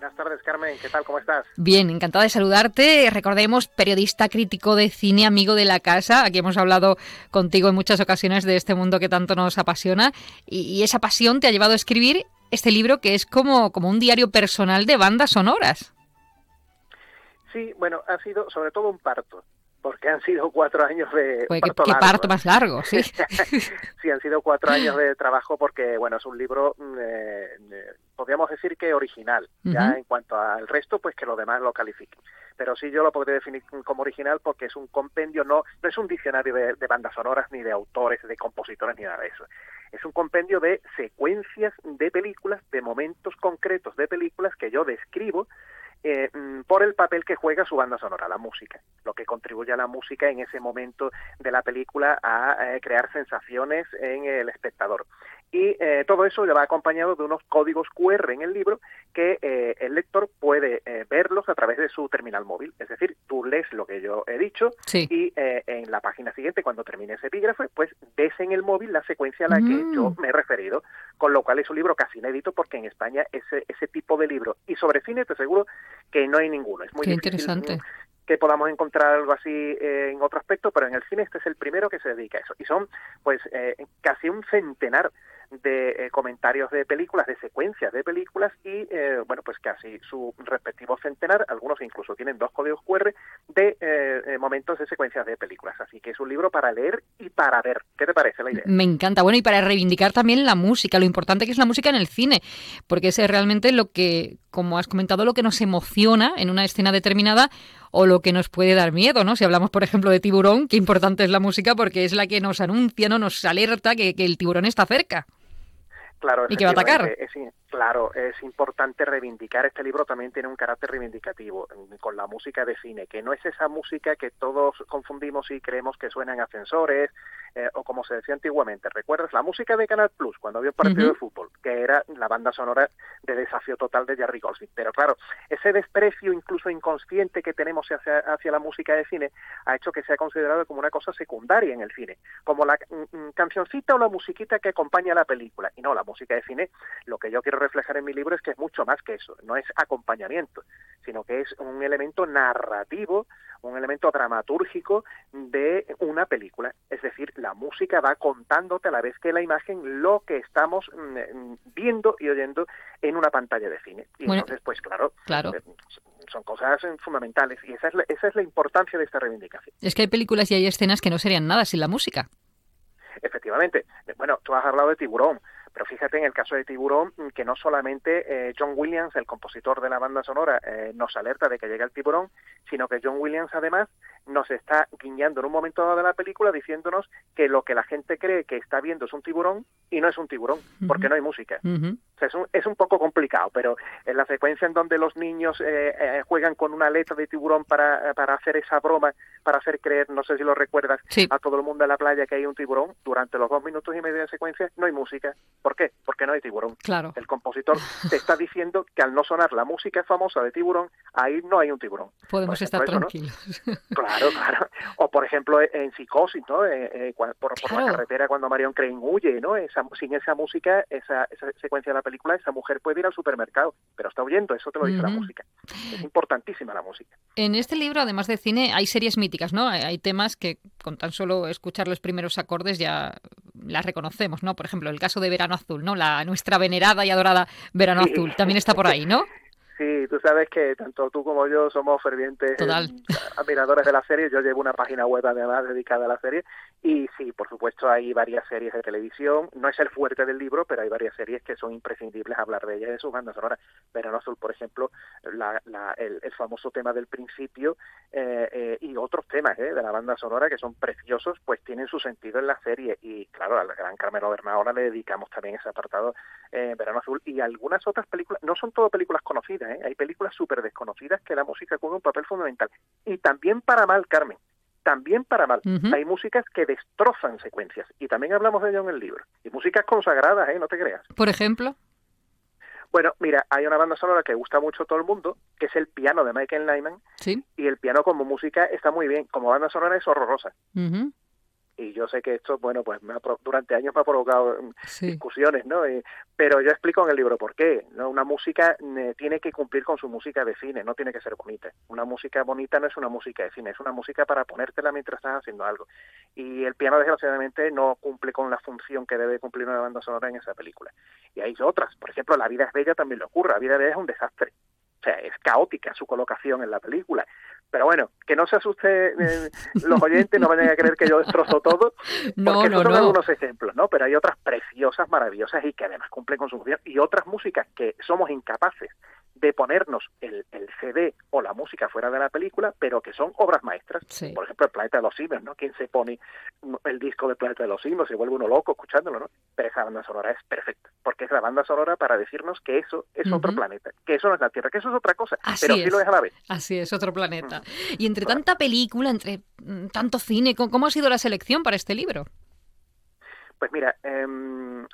Buenas tardes, Carmen. ¿Qué tal? ¿Cómo estás? Bien, encantada de saludarte. Recordemos, periodista crítico de cine, amigo de la casa. Aquí hemos hablado contigo en muchas ocasiones de este mundo que tanto nos apasiona. Y, esa pasión te ha llevado a escribir este libro que es como, como un diario personal de bandas sonoras. Sí, bueno, ha sido sobre todo un parto porque han sido cuatro años de parto qué, parto más largo, sí. (laughs) sí, han sido cuatro años de trabajo porque, bueno, es un libro, mm, eh, eh, podríamos decir que original, ya en cuanto al resto, pues que lo demás lo califiquen. Pero sí yo lo podría definir como original porque es un compendio, no, no es un diccionario de, de bandas sonoras, ni de autores, de compositores, ni nada de eso. Es un compendio de secuencias de películas, de momentos concretos de películas que yo describo eh, mm, por el papel que juega su banda sonora, la música, lo que contribuye a la música en ese momento de la película a eh, crear sensaciones en el espectador. Y eh, todo eso le va acompañado de unos códigos QR en el libro que eh, el lector puede eh, verlos a través de su terminal móvil. Es decir, tú lees lo que yo he dicho y en la página siguiente, cuando termine ese epígrafe, pues ves en el móvil la secuencia a la que yo mm. me he referido. Con lo cual es un libro casi inédito porque en España ese, ese tipo de libro y sobre cine te aseguro que no hay ninguno. Es muy Qué difícil interesante que podamos encontrar algo así en otro aspecto, pero en el cine este es el primero que se dedica a eso. Y son pues casi un centenar de eh, comentarios de películas, de secuencias de películas y, eh, bueno, pues casi su respectivo centenar, algunos incluso tienen dos códigos QR de eh, momentos de secuencias de películas. Así que es un libro para leer y para ver. ¿Qué te parece la idea? Me encanta. Bueno, y para reivindicar también la música, lo importante que es la música en el cine, porque es realmente lo que, como has comentado, lo que nos emociona en una escena determinada o lo que nos puede dar miedo, ¿no? Si hablamos, por ejemplo, de tiburón, qué importante es la música porque es la que nos anuncia, ¿no? Nos alerta que el tiburón está cerca. Claro, y que va a atacar. Es, claro, es importante reivindicar. Este libro también tiene un carácter reivindicativo mm, con la música de cine, que no es esa música que todos confundimos y creemos que suena en ascensores eh, o como se decía antiguamente. ¿Recuerdas la música de Canal Plus cuando había un partido de fútbol? Que era la banda sonora de Desafío Total de Jerry Goldsmith. Pero claro, ese desprecio incluso inconsciente que tenemos hacia, hacia la música de cine ha hecho que sea considerado como una cosa secundaria en el cine, como la mm, mm, cancioncita o la musiquita que acompaña a la película. Y no, la música de cine, lo que yo quiero reflejar en mi libro es que es mucho más que eso, no es acompañamiento, sino que es un elemento narrativo, un elemento dramatúrgico de una película. Es decir, la música va contándote a la vez que la imagen lo que estamos mm, viendo y oyendo en una pantalla de cine. Y entonces, pues claro, claro. Eh, son cosas fundamentales y esa es, la, esa es la importancia de esta reivindicación. Es que hay películas y hay escenas que no serían nada sin la música. Efectivamente. Bueno, tú has hablado de Tiburón. Pero fíjate en el caso de Tiburón mm, que no solamente eh, John Williams, el compositor de la banda sonora, eh, nos alerta de que llega el tiburón, sino que John Williams además nos está guiñando en un momento dado de la película diciéndonos que lo que la gente cree que está viendo es un tiburón y no es un tiburón, porque no hay música. es, un, es un poco complicado, pero en la secuencia en donde los niños eh, juegan con una letra de tiburón para, para hacer esa broma, para hacer creer, no sé si lo recuerdas, a todo el mundo en la playa que hay un tiburón, durante los dos minutos y medio de secuencia no hay música. ¿Por qué? Porque no hay tiburón. Claro. El compositor te está diciendo que al no sonar la música famosa de tiburón, ahí no hay un tiburón. Podemos estar tranquilos. (laughs) Claro, claro. O por ejemplo en Psicosis, ¿no? Eh, eh, por, la carretera cuando Marion Crane huye, ¿no? Esa, sin esa música, esa, esa, secuencia de la película, esa mujer puede ir al supermercado, pero está huyendo, eso te lo dice la música. Es importantísima la música. En este libro, además de cine, hay series míticas, ¿no? Hay temas que con tan solo escuchar los primeros acordes ya las reconocemos, ¿no? Por ejemplo, el caso de Verano Azul, ¿no? La nuestra venerada y adorada Verano Azul también está por ahí, ¿no? Sí, tú sabes que tanto tú como yo somos fervientes admiradores de la serie. Yo llevo una página web además dedicada a la serie Y sí, por supuesto, hay varias series de televisión. No es el fuerte del libro, pero hay varias series que son imprescindibles hablar de ellas y de sus bandas sonoras. Verano Azul, por ejemplo, la, la, el, el, famoso tema del principio eh, eh, y otros temas eh, de la banda sonora que son preciosos, pues tienen su sentido en la serie. Y claro, al gran Carmelo Bernahora le dedicamos también ese apartado eh, Verano Azul. Y algunas otras películas, no son todo películas conocidas, ¿eh? hay películas súper desconocidas que la música juega un papel fundamental. Y también para mal, Carmen también para mal. Uh -huh. Hay músicas que destrozan secuencias y también hablamos de ello en el libro. Y músicas consagradas, ¿eh? No te creas. Por ejemplo. Bueno, mira, hay una banda sonora que gusta mucho a todo el mundo, que es el piano de Michael Nyman. Sí. Y el piano como música está muy bien. Como banda sonora es horrorosa. Uh -huh y yo sé que esto, bueno, pues me ha, durante años me ha provocado sí. discusiones, ¿no? Y, pero yo explico en el libro por qué, ¿no? Una música eh, tiene que cumplir con su música de cine, no tiene que ser bonita. Una música bonita no es una música de cine, es una música para ponértela mientras estás haciendo algo. Y el piano, desgraciadamente, no cumple con la función que debe cumplir una banda sonora en esa película. Y hay otras, por ejemplo, La vida es bella también le ocurre, La vida es bella es un desastre. O sea, es caótica su colocación en la película. Pero bueno, que no se asuste eh, los oyentes, no vayan a creer que yo destrozo todo, (laughs) porque no, no, son no. algunos ejemplos, ¿no? Pero hay otras preciosas, maravillosas y que además cumplen con su función, y otras músicas que somos incapaces de ponernos el, el, CD o la música fuera de la película, pero que son obras maestras. Sí. Por ejemplo, el Planeta de los Simios, ¿no? ¿Quién se pone el disco de Planeta de los Simios? Se vuelve uno loco escuchándolo, ¿no? Pero esa banda sonora es perfecta, porque es la banda sonora para decirnos que eso es uh -huh. otro planeta, que eso no es la Tierra, que eso es otra cosa, Así pero sí lo es a la vez. Así es, otro planeta. Y entre claro. tanta película, entre mm, tanto cine, ¿cómo ha sido la selección para este libro? Pues mira, eh,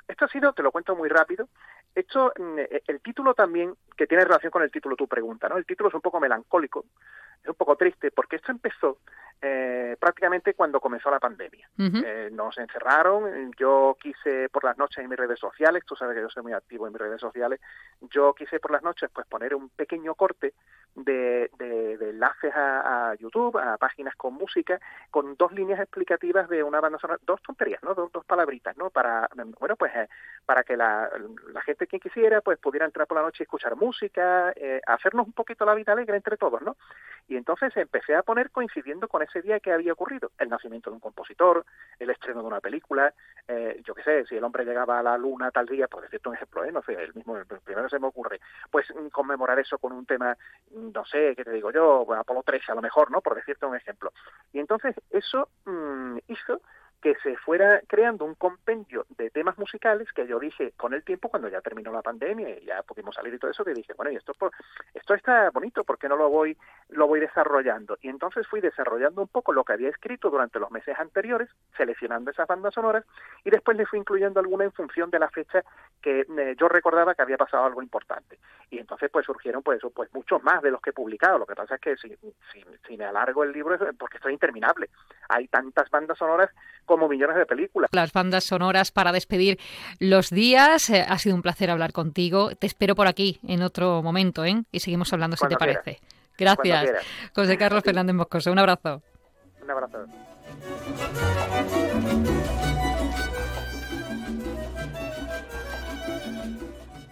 esto ha sido, te lo cuento muy rápido, esto, el título también, que tiene relación con el título tu pregunta, ¿no? El título es un poco melancólico, es un poco triste, porque esto empezó eh, prácticamente cuando comenzó la pandemia. Uh -huh. eh, nos encerraron, yo quise por las noches en mis redes sociales, tú sabes que yo soy muy activo en mis redes sociales, yo quise por las noches pues poner un pequeño corte de, de, de enlaces a, a, YouTube, a páginas con música, con dos líneas explicativas de una banda sonora, dos tonterías, ¿no? Dos, dos palabritas, ¿no? Para, bueno, pues eh, para que la, la, gente que quisiera pues pudiera entrar por la noche y escuchar música, eh, hacernos un poquito la vida alegre entre todos, ¿no? Y entonces empecé a poner coincidiendo con ese día que había ocurrido, el nacimiento de un compositor, el estreno de una película, eh, yo qué sé, si el hombre llegaba a la luna tal día, por decirte un ejemplo, ¿eh? no sé, el mismo, el primero se me ocurre, pues conmemorar eso con un tema no sé, qué te digo yo, Apolo 13 a lo mejor, ¿no? Por decirte un ejemplo. Y entonces eso mmm, hizo que se fuera creando un compendio de temas musicales que yo dije con el tiempo cuando ya terminó la pandemia y ya pudimos salir y todo eso que dije bueno y esto esto está bonito ¿por qué no lo voy lo voy desarrollando y entonces fui desarrollando un poco lo que había escrito durante los meses anteriores seleccionando esas bandas sonoras y después le fui incluyendo alguna en función de la fecha que eh, yo recordaba que había pasado algo importante. Y entonces pues surgieron pues eso pues muchos más de los que he publicado. Lo que pasa es que si, si, me alargo el libro es porque esto es interminable. Hay tantas bandas sonoras como millones de películas. Las bandas sonoras para despedir los días. Eh, ha sido un placer hablar contigo. Te espero por aquí en otro momento, ¿eh? Y seguimos hablando Cuando si te parece. Gracias. José Carlos Fernández Moscoso. Un abrazo. Un abrazo.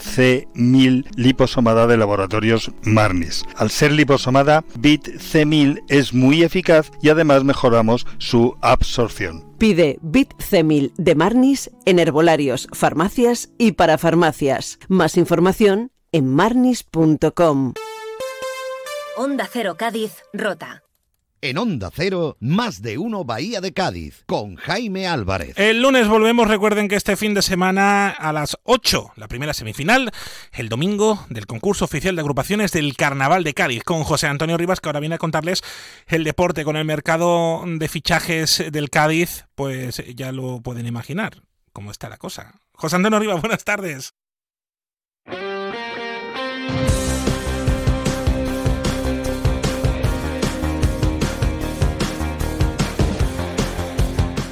C1000 liposomada de laboratorios Marnis. Al ser liposomada, Bit C1000 es muy eficaz y además mejoramos su absorción. Pide Bit C1000 de Marnis en herbolarios, farmacias y para farmacias. Más información en marnis.com. Onda Cero Cádiz, Rota. En Onda Cero, más de uno Bahía de Cádiz, con Jaime Álvarez. El lunes volvemos, recuerden que este fin de semana a las 8, la primera semifinal, el domingo del concurso oficial de agrupaciones del Carnaval de Cádiz, con José Antonio Rivas, que ahora viene a contarles el deporte con el mercado de fichajes del Cádiz, pues ya lo pueden imaginar cómo está la cosa. José Antonio Rivas, (laughs) buenas tardes.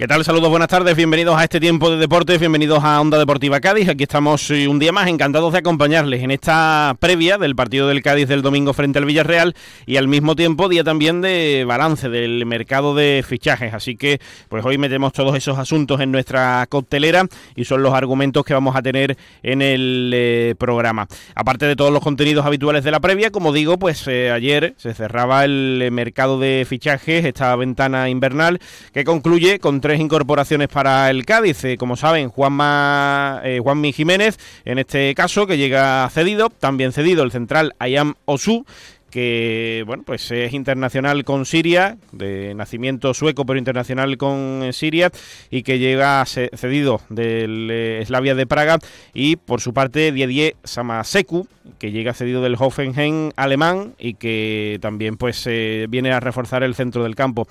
¿Qué tal? Saludos, buenas tardes, bienvenidos a este tiempo de deportes, bienvenidos a Onda Deportiva Cádiz. Aquí estamos eh, un día más encantados de acompañarles en esta previa del partido del Cádiz del domingo frente al Villarreal y al mismo tiempo día también de balance del mercado de fichajes. Así que pues hoy metemos todos esos asuntos en nuestra coctelera y son los argumentos que vamos a tener en el eh, programa. Aparte de todos los contenidos habituales de la previa, como digo, pues eh, ayer se cerraba el mercado de fichajes, esta ventana invernal que concluye con tres incorporaciones para el Cádiz. Eh, como saben, Juanma, eh, Juanmi Jiménez, en este caso, que llega cedido. También cedido el central Ayam Osu que bueno pues es internacional con Siria, de nacimiento sueco pero internacional con Siria y que llega cedido del eh, Slavia de Praga y por su parte Didier Samaseku que llega cedido del Hoffenheim alemán y que también pues viene a reforzar el centro del campo.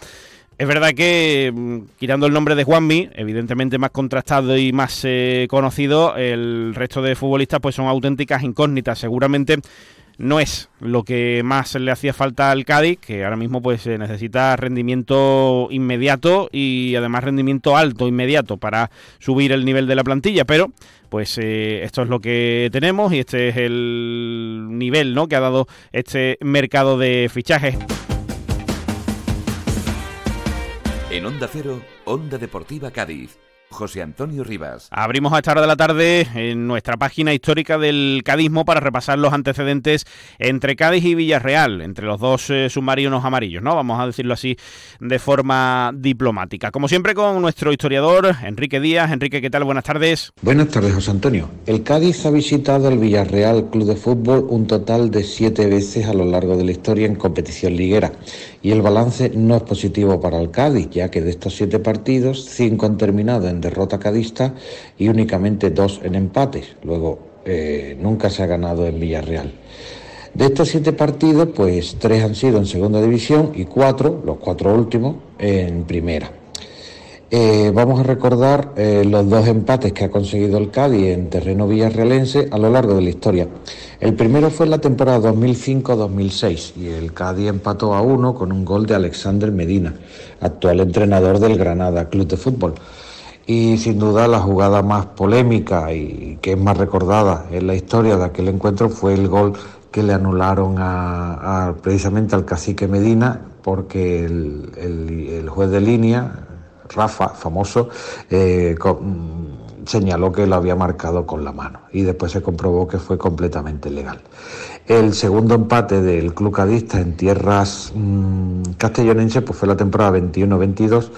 Es verdad que, mm, quitando el nombre de Juanmi, evidentemente más contrastado y más eh, conocido, el resto de futbolistas pues son auténticas incógnitas. Seguramente no es lo que más le hacía falta al Cádiz, que ahora mismo pues necesita rendimiento inmediato y además rendimiento alto inmediato para subir el nivel de la plantilla, pero pues eh, esto es lo que tenemos y este es el nivel ¿no? que ha dado este mercado de fichajes. En Onda Cero, Onda Deportiva Cádiz. José Antonio Rivas. Abrimos a esta hora de la tarde en nuestra página histórica del cadismo para repasar los antecedentes entre Cádiz y Villarreal, entre los dos eh, submarinos amarillos, ¿no? Vamos a decirlo así de forma diplomática. Como siempre con nuestro historiador Enrique Díaz. Enrique, ¿qué tal? Buenas tardes. Buenas tardes, José Antonio. El Cádiz ha visitado al Villarreal Club de Fútbol un total de siete veces a lo largo de la historia en competición liguera y el balance no es positivo para el Cádiz, ya que de estos siete partidos, cinco han terminado en derrota cadista y únicamente dos en empates. Luego, eh, nunca se ha ganado en Villarreal. De estos siete partidos, pues tres han sido en segunda división y cuatro, los cuatro últimos, en primera. Eh, vamos a recordar eh, los dos empates que ha conseguido el Cádiz en terreno villarrealense a lo largo de la historia. El primero fue en la temporada 2005-2006 y el Cádiz empató a uno con un gol de Alexander Medina, actual entrenador del Granada Club de Fútbol. Y sin duda la jugada más polémica y que es más recordada en la historia de aquel encuentro fue el gol que le anularon a, precisamente al cacique Medina porque el juez de línea, Rafa, famoso, eh, señaló que lo había marcado con la mano y después se comprobó que fue completamente legal. El segundo empate del club cadista en tierras mm, castellonenses pues fue la temporada 21-22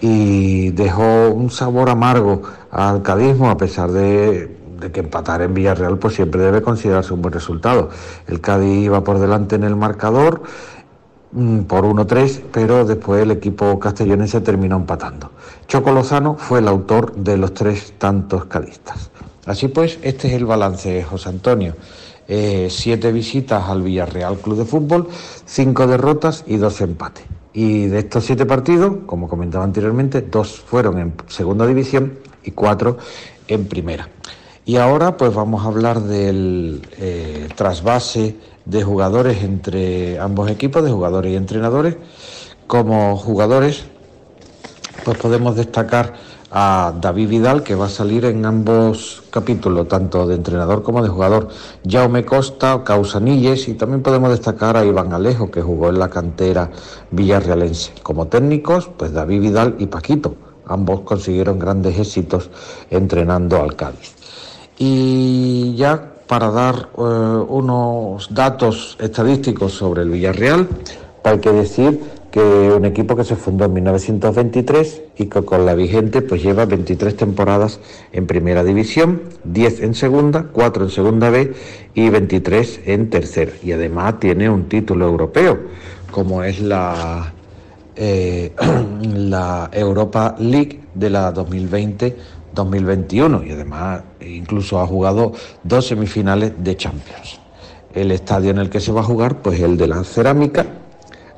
y dejó un sabor amargo al cadismo a pesar de, de, que empatar en Villarreal pues siempre debe considerarse un buen resultado. El Cádiz iba por delante en el marcador Mm, por 1-3, pero después el equipo castellonense terminó empatando. Choco Lozano fue el autor de los tres tantos cadistas. Así pues, este es el balance, José Antonio. eh, siete visitas al Villarreal Club de Fútbol, cinco derrotas y dos empates. Y de estos siete partidos, como comentaba anteriormente, dos fueron en segunda división y cuatro en primera. Y ahora pues vamos a hablar del eh, trasvase de jugadores entre ambos equipos, de jugadores y entrenadores. Como jugadores, pues podemos destacar a David Vidal, que va a salir en ambos capítulos, tanto de entrenador como de jugador. Jaume Costa, Causanilles, y también podemos destacar a Iván Alejo, que jugó en la cantera villarrealense. Como técnicos, pues David Vidal y Paquito. Ambos consiguieron grandes éxitos entrenando al Cádiz. Y ya para dar eh, unos datos estadísticos sobre el Villarreal, hay que decir que un equipo que se fundó en 1923 y que con la vigente pues lleva 23 temporadas en primera división, 10 en segunda, 4 en segunda B y 23 en tercera. Y además tiene un título europeo, como es la, eh, (clears throat) la Europa League de la 2020-2021 y además incluso ha jugado dos semifinales de Champions. El estadio en el que se va a jugar pues el de la Cerámica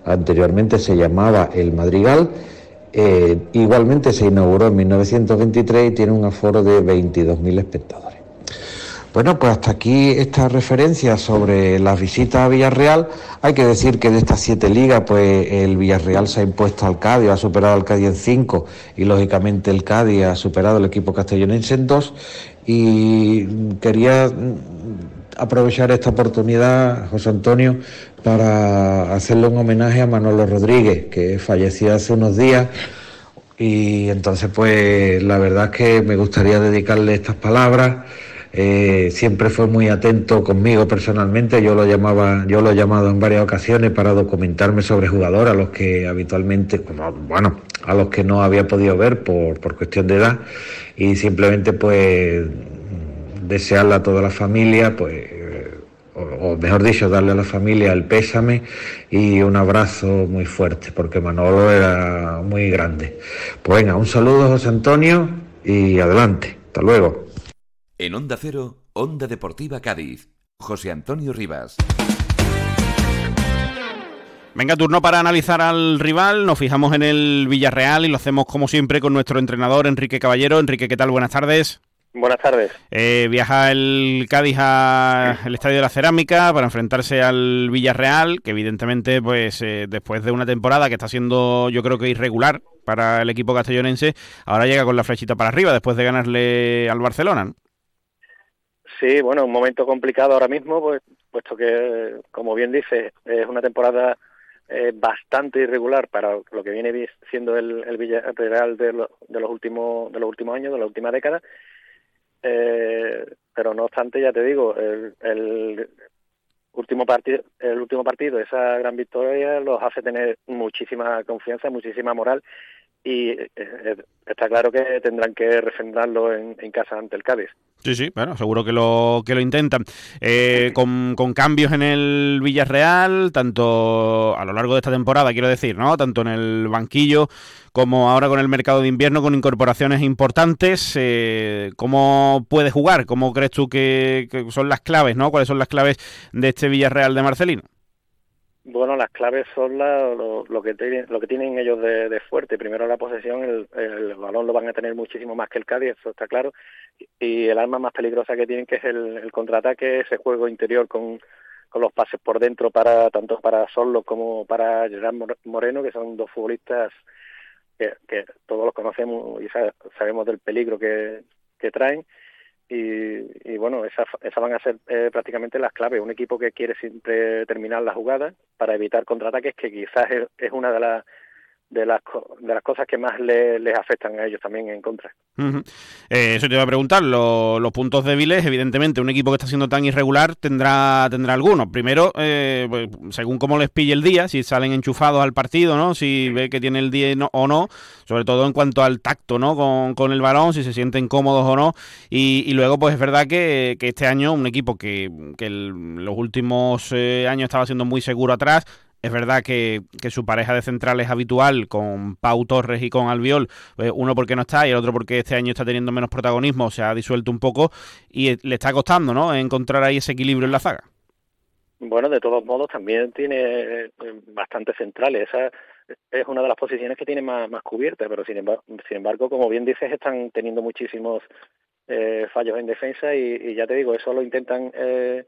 anteriormente se llamaba El Madrigal. Eh, igualmente se inauguró en 1923 y tiene un aforo de 22.000 espectadores. Bueno, pues hasta aquí esta referencia sobre las visitas a Villarreal. Hay que decir que de estas siete ligas, pues el Villarreal se ha impuesto al Cádiz, ha superado al Cádiz en cinco y lógicamente el Cádiz ha superado al equipo castellonense en dos. Y quería aprovechar esta oportunidad, José Antonio, para hacerle un homenaje a Manolo Rodríguez, que falleció hace unos días. Y entonces, pues la verdad es que me gustaría dedicarle estas palabras. Eh, siempre fue muy atento conmigo personalmente. Yo lo llamaba, yo lo he llamado en varias ocasiones para documentarme sobre jugadores a los que habitualmente, bueno, a los que no había podido ver por, por cuestión de edad. Y simplemente, pues desearle a toda la familia, pues, o, mejor dicho, darle a la familia el pésame y un abrazo muy fuerte, porque Manolo era muy grande. Pues venga, un saludo José Antonio y adelante. Hasta luego. En Onda Cero, Onda Deportiva Cádiz, José Antonio Rivas. Venga, turno para analizar al rival. Nos fijamos en el Villarreal y lo hacemos como siempre con nuestro entrenador Enrique Caballero. Enrique, ¿qué tal? Buenas tardes. Buenas tardes. Eh, viaja el Cádiz al Estadio de la Cerámica para enfrentarse al Villarreal, que evidentemente, pues eh, después de una temporada que está siendo, yo creo que irregular para el equipo castellonense, ahora llega con la flechita para arriba después de ganarle al Barcelona. Sí, bueno, un momento complicado ahora mismo, pues, puesto que, como bien dice, es una temporada eh, bastante irregular para lo que viene siendo el, el Villarreal de, de los últimos de los últimos años, de la última década. Eh, pero no obstante, ya te digo, el, último partido, el último partido, esa gran victoria los hace tener muchísima confianza, muchísima moral y eh, eh, está claro que tendrán que refrendarlo en, casa ante el Cádiz. Sí, sí, bueno, seguro que lo que lo intentan. Eh, con, cambios en el Villarreal, tanto a lo largo de esta temporada, quiero decir, ¿no? Tanto en el banquillo como ahora con el mercado de invierno, con incorporaciones importantes. ¿Cómo puede jugar? ¿Cómo crees tú que, que son las claves, ¿no? ¿Cuáles son las claves de este Villarreal de Marcelino? Bueno, las claves son lo, que tienen, lo que tienen ellos de, fuerte. Primero la posesión, el, balón lo van a tener muchísimo más que el Cádiz, eso está claro. Y el arma más peligrosa que tienen, que es el, contraataque, ese juego interior con, los pases por dentro para tanto para Solo como para Gerard Moreno, que son dos futbolistas que, todos los conocemos y sabemos del peligro que traen y, bueno, esas esa van a ser eh, prácticamente las claves. Un equipo que quiere siempre terminar la jugada para evitar contraataques, que quizás es una de las de las, de las cosas que más les afectan a ellos también en contra. Eh, eso te iba a preguntar, los puntos débiles, evidentemente, un equipo que está siendo tan irregular tendrá tendrá algunos. Primero, eh, pues, según cómo les pille el día, si salen enchufados al partido, ¿no? si ve que tiene el día o no, sobre todo en cuanto al tacto ¿no? con, con el balón, si se sienten cómodos o no. Y, luego, pues es verdad que, que, este año un equipo que, que los últimos eh, años estaba siendo muy seguro atrás, es verdad que, su pareja de centrales habitual con Pau Torres y con Albiol, pues uno porque no está y el otro porque este año está teniendo menos protagonismo, se ha disuelto un poco y le está costando, ¿no? Encontrar ahí ese equilibrio en la zaga. Bueno, de todos modos también tiene eh, bastante centrales. Esa es una de las posiciones que tiene más, más cubierta, pero sin embargo, sin embargo, como bien dices, están teniendo muchísimos eh, fallos en defensa y, ya te digo, eso lo intentan eh,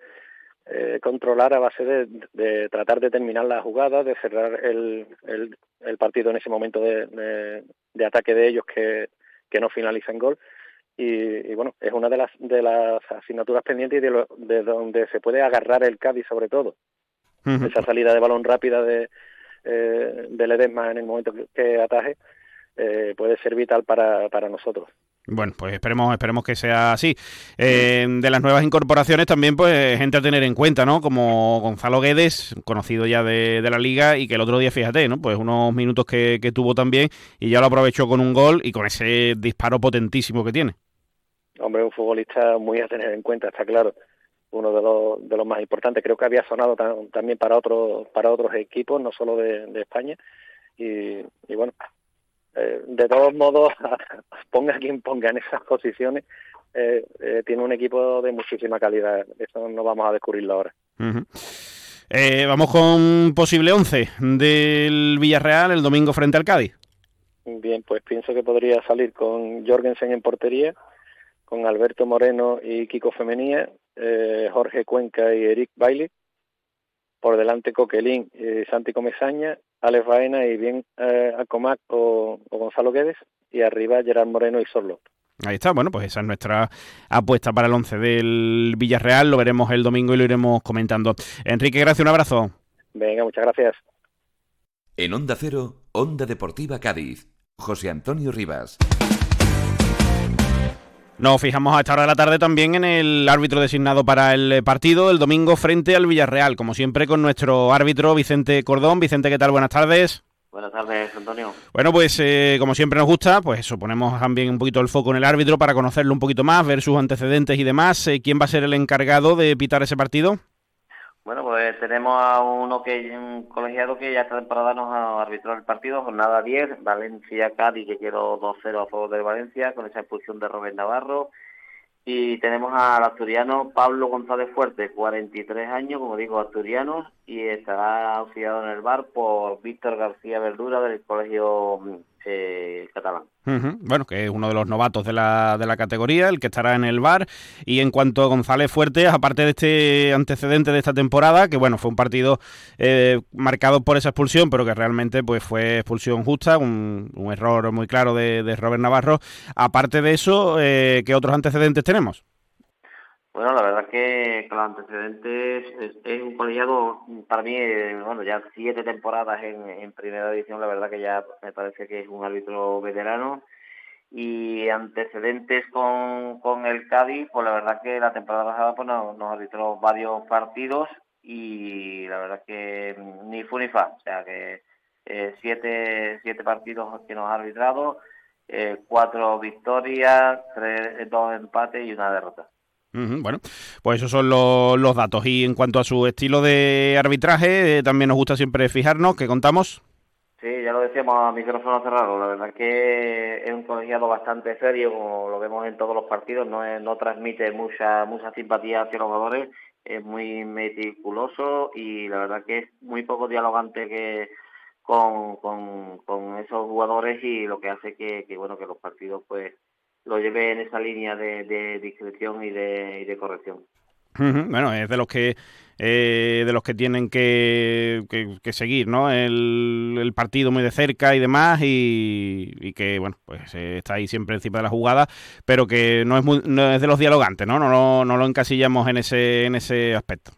eh, controlar a base de, tratar de terminar la jugada, de cerrar el, el, partido en ese momento de, de, ataque de ellos que, que no finaliza en gol. Y, bueno, es una de las, de las asignaturas pendientes y de, lo, de donde se puede agarrar el Cádiz sobre todo. Esa salida de balón rápida de, eh, del Edesma en el momento que, ataje eh, puede ser vital para, para nosotros. Bueno, pues esperemos, esperemos que sea así. Eh, de las nuevas incorporaciones también, pues, gente a tener en cuenta, ¿no? Como Gonzalo Guedes, conocido ya de, la liga, y que el otro día, fíjate, ¿no? Pues unos minutos que, tuvo también, y ya lo aprovechó con un gol y con ese disparo potentísimo que tiene. Hombre, un futbolista muy a tener en cuenta, está claro. Uno de los, más importantes. Creo que había sonado también para otros, para otros equipos, no solo de, España. Y bueno, eh, de todos modos, (laughs) ponga quien ponga en esas posiciones, eh, eh, tiene un equipo de muchísima calidad. Eso no vamos a descubrirlo ahora. vamos con posible 11 del Villarreal el domingo frente al Cádiz. Bien, pues pienso que podría salir con Jorgensen en portería, con Alberto Moreno y Kiko Femenía, Jorge Cuenca y Eric Bailey, por delante Coquelín y Santi Comesaña, Alex Baena y bien eh, Acomac o, Gonzalo Guedes y arriba Gerard Moreno y Sorlo. Ahí está, bueno, pues esa es nuestra apuesta para el 11 del Villarreal, lo veremos el domingo y lo iremos comentando. Enrique, gracias, un abrazo. Venga, muchas gracias. En Onda Cero, Onda Deportiva Cádiz, José Antonio Rivas. Nos fijamos a esta hora de la tarde también en el árbitro designado para el partido del domingo frente al Villarreal, como siempre con nuestro árbitro Vicente Cordón. Vicente, ¿qué tal? Buenas tardes. Buenas tardes, Antonio. Bueno, pues eh, como siempre nos gusta, pues eso, ponemos también un poquito el foco en el árbitro para conocerlo un poquito más, ver sus antecedentes y demás. Eh, ¿Quién va a ser el encargado de pitar ese partido? Bueno, pues tenemos a uno que un colegiado que ya esta temporada nos ha arbitrado el partido, jornada 10, Valencia-Cádiz, que quiero 2-0 a favor de Valencia, con esa expulsión de Robert Navarro. Y tenemos al asturiano Pablo González Fuerte, 43 años, como digo, asturiano, y estará auxiliado en el bar por Víctor García Verdura del Colegio catalán. Bueno, que es uno de los novatos de la, de la categoría, el que estará en el bar. Y en cuanto a González Fuertes, aparte de este antecedente de esta temporada, que bueno, fue un partido eh, marcado por esa expulsión, pero que realmente pues fue expulsión justa, un, error muy claro de, Robert Navarro. Aparte de eso, eh, ¿qué otros antecedentes tenemos? Bueno, la verdad que con los antecedentes es, un colegiado, para mí, bueno, ya siete temporadas en, primera división, la verdad que ya me parece que es un árbitro veterano. Y antecedentes con, con el Cádiz, pues la verdad que la temporada pasada pues nos, arbitró varios partidos y la verdad que ni fu ni fa, o sea que eh, siete, siete partidos que nos ha arbitrado, eh, cuatro victorias, tres, dos empates y una derrota. Bueno, pues esos son los, datos. Y en cuanto a su estilo de arbitraje, eh, también nos gusta siempre fijarnos, ¿qué contamos? Sí, ya lo decíamos a micrófono cerrado. La verdad que es un colegiado bastante serio, como lo vemos en todos los partidos. No, no transmite mucha mucha simpatía hacia los jugadores. Es muy meticuloso y la verdad que es muy poco dialogante que con, con, esos jugadores y lo que hace que, que bueno que los partidos pues lo lleve en esa línea de, discreción y de, corrección. Bueno, es de los que eh, de los que tienen que, que, seguir, ¿no? El, partido muy de cerca y demás y, que bueno, pues eh, está ahí siempre encima de la jugada, pero que no es no es de los dialogantes, ¿no? No, no, no lo encasillamos en ese en ese aspecto.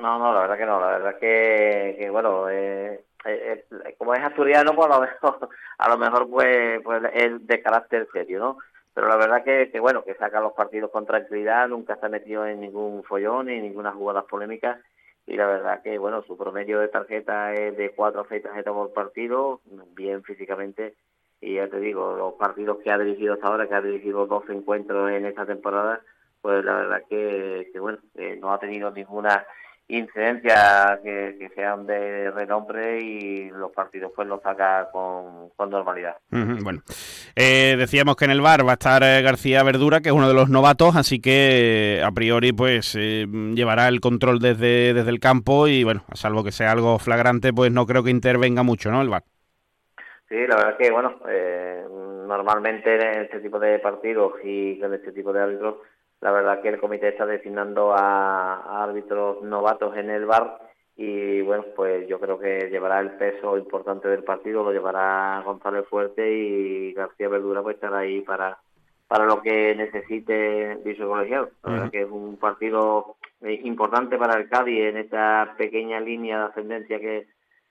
No, no, la verdad que no, la verdad que, que bueno, eh, como es asturiano, pues a lo (laughs) mejor, a lo mejor pues, pues es de carácter serio, ¿no? Pero la verdad que, que, bueno, que saca los partidos con tranquilidad, nunca se ha metido en ningún follón ni ninguna jugada polémica. Y la verdad que bueno, su promedio de tarjeta es de cuatro o seis tarjetas por partido, bien físicamente. Y ya te digo, los partidos que ha dirigido hasta ahora, que ha dirigido dos encuentros en esta temporada, pues la verdad que, que bueno, no ha tenido ninguna incidencias que, sean de renombre y los partidos pues los saca con, normalidad. bueno, eh, decíamos que en el bar va a estar eh, García Verdura, que es uno de los novatos, así que a priori pues eh, llevará el control desde, desde el campo y bueno, a salvo que sea algo flagrante, pues no creo que intervenga mucho, ¿no? El bar. Sí, la verdad es que bueno, normalmente en este tipo de partidos y con este tipo de árbitros la verdad que el comité está designando a, árbitros novatos en el bar y bueno, pues yo creo que llevará el peso importante del partido, lo llevará González Fuerte y García Verdura pues estará ahí para para lo que necesite Viso Colegiado. La verdad que es un partido eh, importante para el Cádiz en esta pequeña línea de ascendencia que,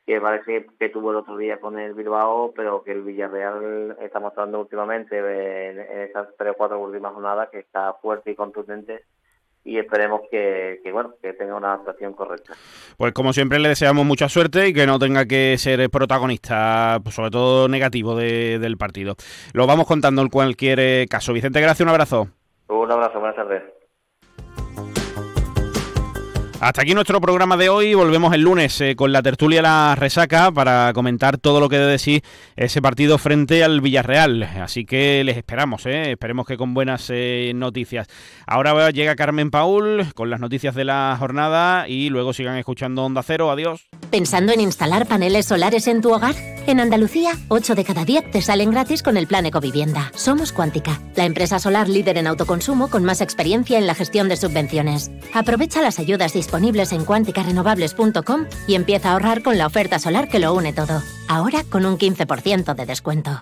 que parece que tuvo el otro día con el Bilbao, pero que el Villarreal está mostrando últimamente en, estas tres o cuatro últimas jornadas que está fuerte y contundente y esperemos que, bueno que tenga una actuación correcta. Pues como siempre le deseamos mucha suerte y que no tenga que ser protagonista, pues sobre todo negativo del partido. Lo vamos contando en cualquier caso. Vicente, gracias, un abrazo. Un abrazo, buenas tardes. Hasta aquí nuestro programa de hoy. Volvemos el lunes eh, con la tertulia La Resaca para comentar todo lo que debe decir ese partido frente al Villarreal. Así que les esperamos, eh. esperemos que con buenas eh, noticias. Ahora llega Carmen Paul con las noticias de la jornada y luego sigan escuchando Onda Cero. Adiós. ¿Pensando en instalar paneles solares en tu hogar? En Andalucía, 8 de cada 10 te salen gratis con el plan Ecovivienda. Somos Cuántica, la empresa solar líder en autoconsumo con más experiencia en la gestión de subvenciones. Aprovecha las ayudas disponibles disponibles en cuanticarenovables.com y empieza a ahorrar con la oferta solar que lo une todo. Ahora con un 15% de descuento.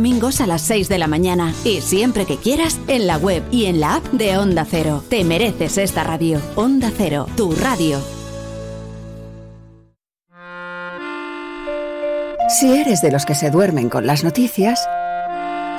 a las 6 de la mañana y siempre que quieras en la web y en la app de Onda Cero. Te mereces esta radio. Onda Cero, tu radio. Si eres de los que se duermen con las noticias,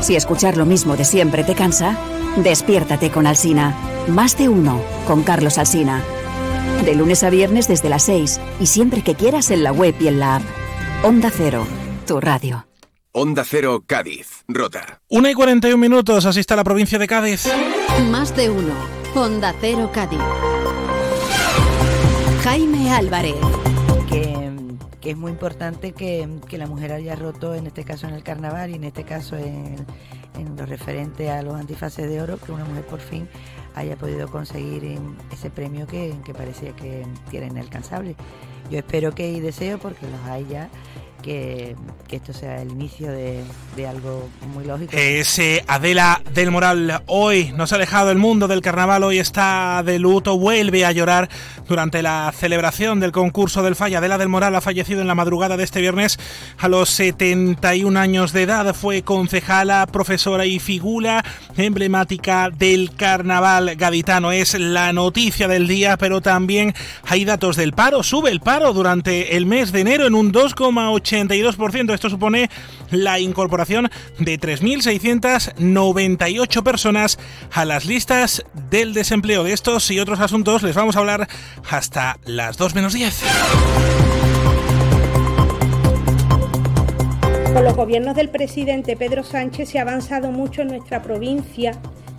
Si escuchar lo mismo de siempre te cansa, despiértate con Alsina. Más de uno con Carlos Alsina. De lunes a viernes desde las 6 y siempre que quieras en la web y en la app. Onda Cero, tu radio. Onda Cero Cádiz, Rota. Una y 41 minutos, así está la provincia de Cádiz. Más de uno, Onda Cero Cádiz. Jaime Álvarez. Que, es muy importante que, que, la mujer haya roto, en este caso en el carnaval y en este caso en, en lo referente a los antifaces de oro, que una mujer por fin haya podido conseguir ese premio que, que parecía que era inalcanzable. Yo espero que y deseo, porque los hay ya, que, esto sea el inicio de, algo muy lógico. Ese Adela del Moral hoy nos ha dejado el mundo del carnaval, hoy está de luto, vuelve a llorar durante la celebración del concurso del Falla. Adela del Moral ha fallecido en la madrugada de este viernes a los 71 años de edad. Fue concejala, profesora y figura emblemática del carnaval gaditano. Es la noticia del día, pero también hay datos del paro. Sube el paro durante el mes de enero en un 2,8 82%. Esto supone la incorporación de 3.698 personas a las listas del desempleo. De estos y otros asuntos les vamos a hablar hasta las 2 menos 10. Con los gobiernos del presidente Pedro Sánchez se ha avanzado mucho en nuestra provincia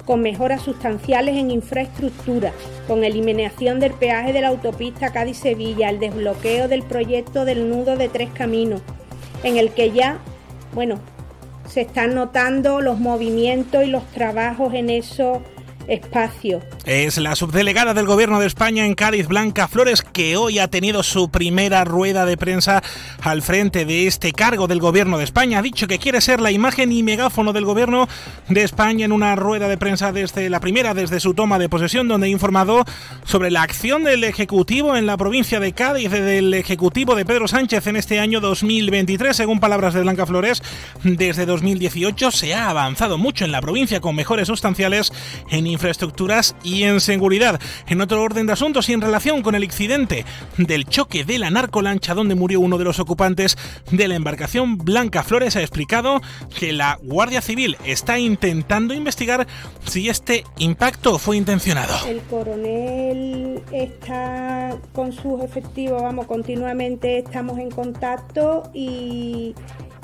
con mejoras sustanciales en infraestructura, con eliminación del peaje de la autopista Cádiz-Sevilla, el desbloqueo del proyecto del nudo de tres caminos, en el que ya, bueno, se están notando los movimientos y los trabajos en esos espacios. Es la subdelegada del Gobierno de España en Cádiz, Blanca Flores, que hoy ha tenido su primera rueda de prensa al frente de este cargo del Gobierno de España. Ha dicho que quiere ser la imagen y megáfono del Gobierno de España en una rueda de prensa desde la primera, desde su toma de posesión, donde ha informado sobre la acción del Ejecutivo en la provincia de Cádiz, del Ejecutivo de Pedro Sánchez en este año 2023. Según palabras de Blanca Flores, desde 2018 se ha avanzado mucho en la provincia con mejores sustanciales en infraestructuras y en seguridad. En otro orden de asuntos y en relación con el incidente del choque de la narcolancha donde murió uno de los ocupantes de la embarcación, Blanca Flores ha explicado que la Guardia Civil está intentando investigar si este impacto fue intencionado. El coronel está con sus efectivos, vamos, continuamente estamos en contacto y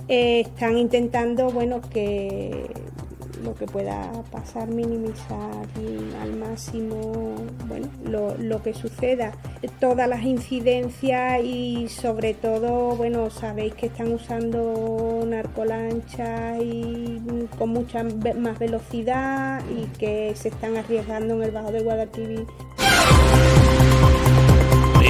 eh, están intentando, bueno, que lo que pueda pasar, minimizar al máximo bueno, lo, que suceda, todas las incidencias y sobre todo, bueno, sabéis que están usando narcolanchas y con mucha más velocidad y que se están arriesgando en el Bajo del Guadalquivir.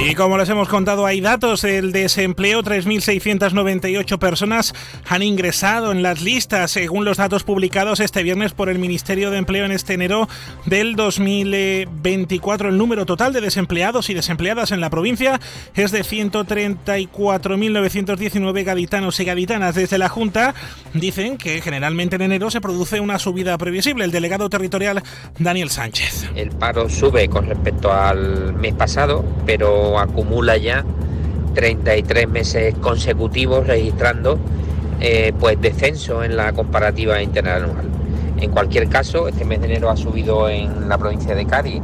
Y como les hemos contado, hay datos. El desempleo, 3.698 personas han ingresado en las listas, según los datos publicados este viernes por el Ministerio de Empleo en este enero del 2024. El número total de desempleados y desempleadas en la provincia es de 134.919 gaditanos y gaditanas. Desde la Junta dicen que generalmente en enero se produce una subida previsible. El delegado territorial Daniel Sánchez. El paro sube con respecto al mes pasado, pero acumula ya 33 meses consecutivos registrando eh, pues descenso en la comparativa interanual. En cualquier caso, este mes de enero ha subido en la provincia de Cádiz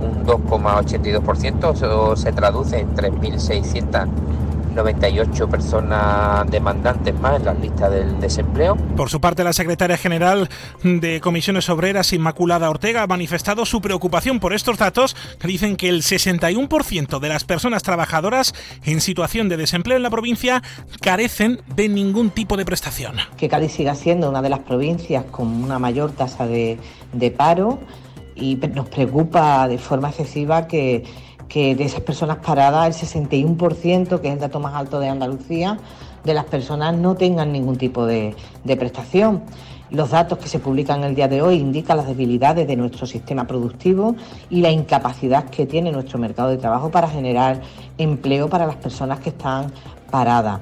un 2,82%, eso se traduce en 3.600 98 personas demandantes más en la lista del desempleo. Por su parte, la secretaria general de Comisiones Obreras, Inmaculada Ortega, ha manifestado su preocupación por estos datos que dicen que el 61% de las personas trabajadoras en situación de desempleo en la provincia carecen de ningún tipo de prestación. Que Cádiz siga siendo una de las provincias con una mayor tasa de, de paro y nos preocupa de forma excesiva que que de esas personas paradas, el 61%, que es el dato más alto de Andalucía, de las personas no tengan ningún tipo de, de prestación. Los datos que se publican el día de hoy indican las debilidades de nuestro sistema productivo y la incapacidad que tiene nuestro mercado de trabajo para generar empleo para las personas que están paradas.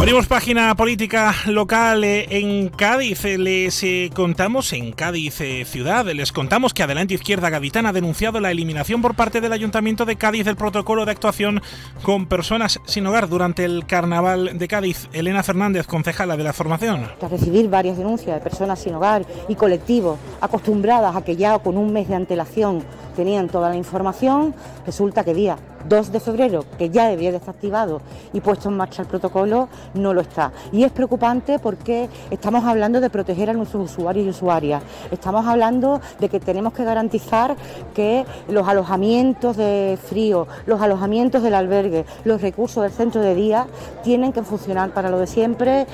Abrimos página política local eh, en Cádiz. Eh, les eh, contamos en Cádiz ciudad, les contamos que Adelante Izquierda Gaditana ha denunciado la eliminación por parte del Ayuntamiento de Cádiz del protocolo de actuación con personas sin hogar durante el Carnaval de Cádiz. Elena Fernández, concejala de la formación. Tras recibir varias denuncias de personas sin hogar y colectivos acostumbradas a que ya con un mes de antelación tenían toda la información, resulta que día 2 de febrero, que ya había desactivado y puesto en marcha el protocolo, no lo está. Y es preocupante porque estamos hablando de proteger a nuestros usuarios y usuarias. Estamos hablando de que tenemos que garantizar que los alojamientos de frío, los alojamientos del albergue, los recursos del centro de día tienen que funcionar para lo de siempre.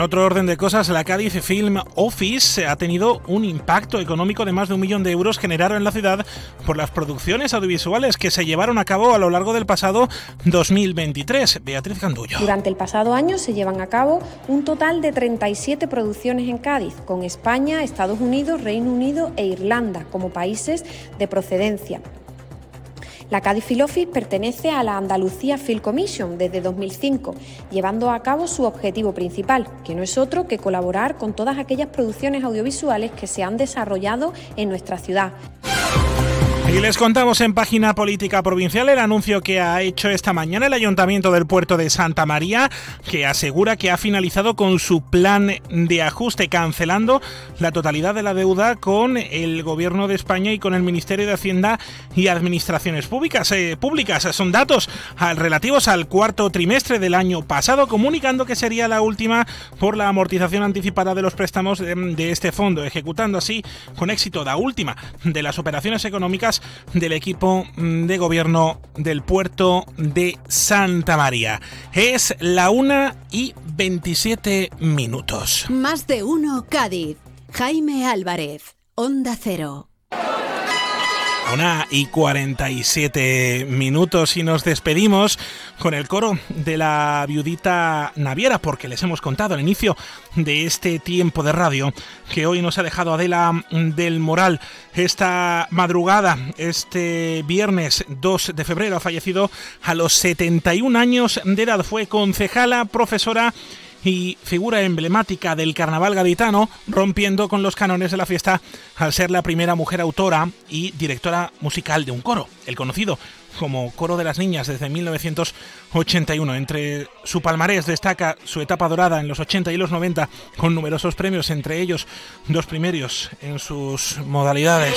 En otro orden de cosas, la Cádiz Film Office ha tenido un impacto económico de más de un millón de euros generado en la ciudad por las producciones audiovisuales que se llevaron a cabo a lo largo del pasado 2023. Beatriz Gandullo. Durante el pasado año se llevan a cabo un total de 37 producciones en Cádiz, con España, Estados Unidos, Reino Unido e Irlanda como países de procedencia. La Cádiz Film Office pertenece a la Andalucía Film Commission desde 2005, llevando a cabo su objetivo principal, que no es otro que colaborar con todas aquellas producciones audiovisuales que se han desarrollado en nuestra ciudad. Y les contamos en página política provincial el anuncio que ha hecho esta mañana el Ayuntamiento del Puerto de Santa María, que asegura que ha finalizado con su plan de ajuste, cancelando la totalidad de la deuda con el Gobierno de España y con el Ministerio de Hacienda y Administraciones Públicas. Eh, públicas son datos relativos al cuarto trimestre del año pasado, comunicando que sería la última por la amortización anticipada de los préstamos de, de este fondo, ejecutando así con éxito la última de las operaciones económicas del equipo mm, de gobierno del puerto de Santa María. Es la una y 27 minutos. Más de uno Cádiz. Jaime Álvarez, Onda Cero. Una y 47 minutos y nos despedimos con el coro de la viudita Naviera porque les hemos contado al inicio de este tiempo de radio que hoy nos ha dejado Adela del Moral. Esta madrugada, este viernes 2 de febrero, ha fallecido a los 71 años de edad. Fue concejala, profesora y figura emblemática del carnaval gaditano, rompiendo con los canones de la fiesta al ser la primera mujer autora y directora musical de un coro, el conocido como Coro de las Niñas desde 1981. Entre su palmarés destaca su etapa dorada en los 80 y los 90 con numerosos premios, entre ellos dos primeros en sus modalidades.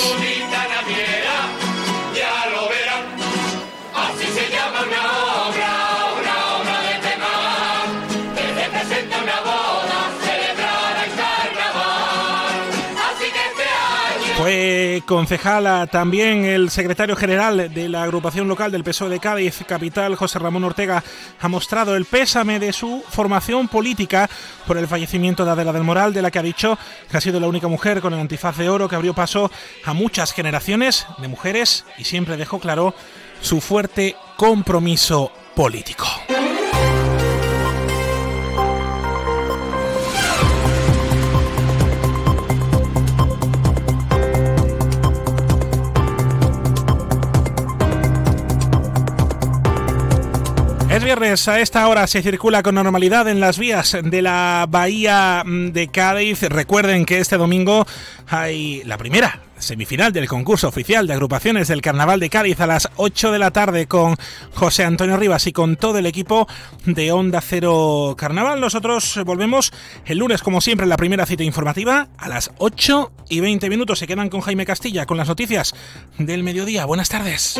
Fue concejala también el secretario general de la agrupación local del PSOE de Cádiz, capital, José Ramón Ortega, ha mostrado el pésame de su formación política por el fallecimiento de Adela del Moral, de la que ha dicho que ha sido la única mujer con el antifaz de oro que abrió paso a muchas generaciones de mujeres y siempre dejó claro su fuerte compromiso político. Es viernes, a esta hora se circula con normalidad en las vías de la Bahía de Cádiz. Recuerden que este domingo hay la primera semifinal del concurso oficial de agrupaciones del Carnaval de Cádiz a las 8 de la tarde con José Antonio Rivas y con todo el equipo de Onda Cero Carnaval. Nosotros volvemos el lunes, como siempre, en la primera cita informativa a las 8 y 20 minutos. Se quedan con Jaime Castilla con las noticias del mediodía. Buenas tardes.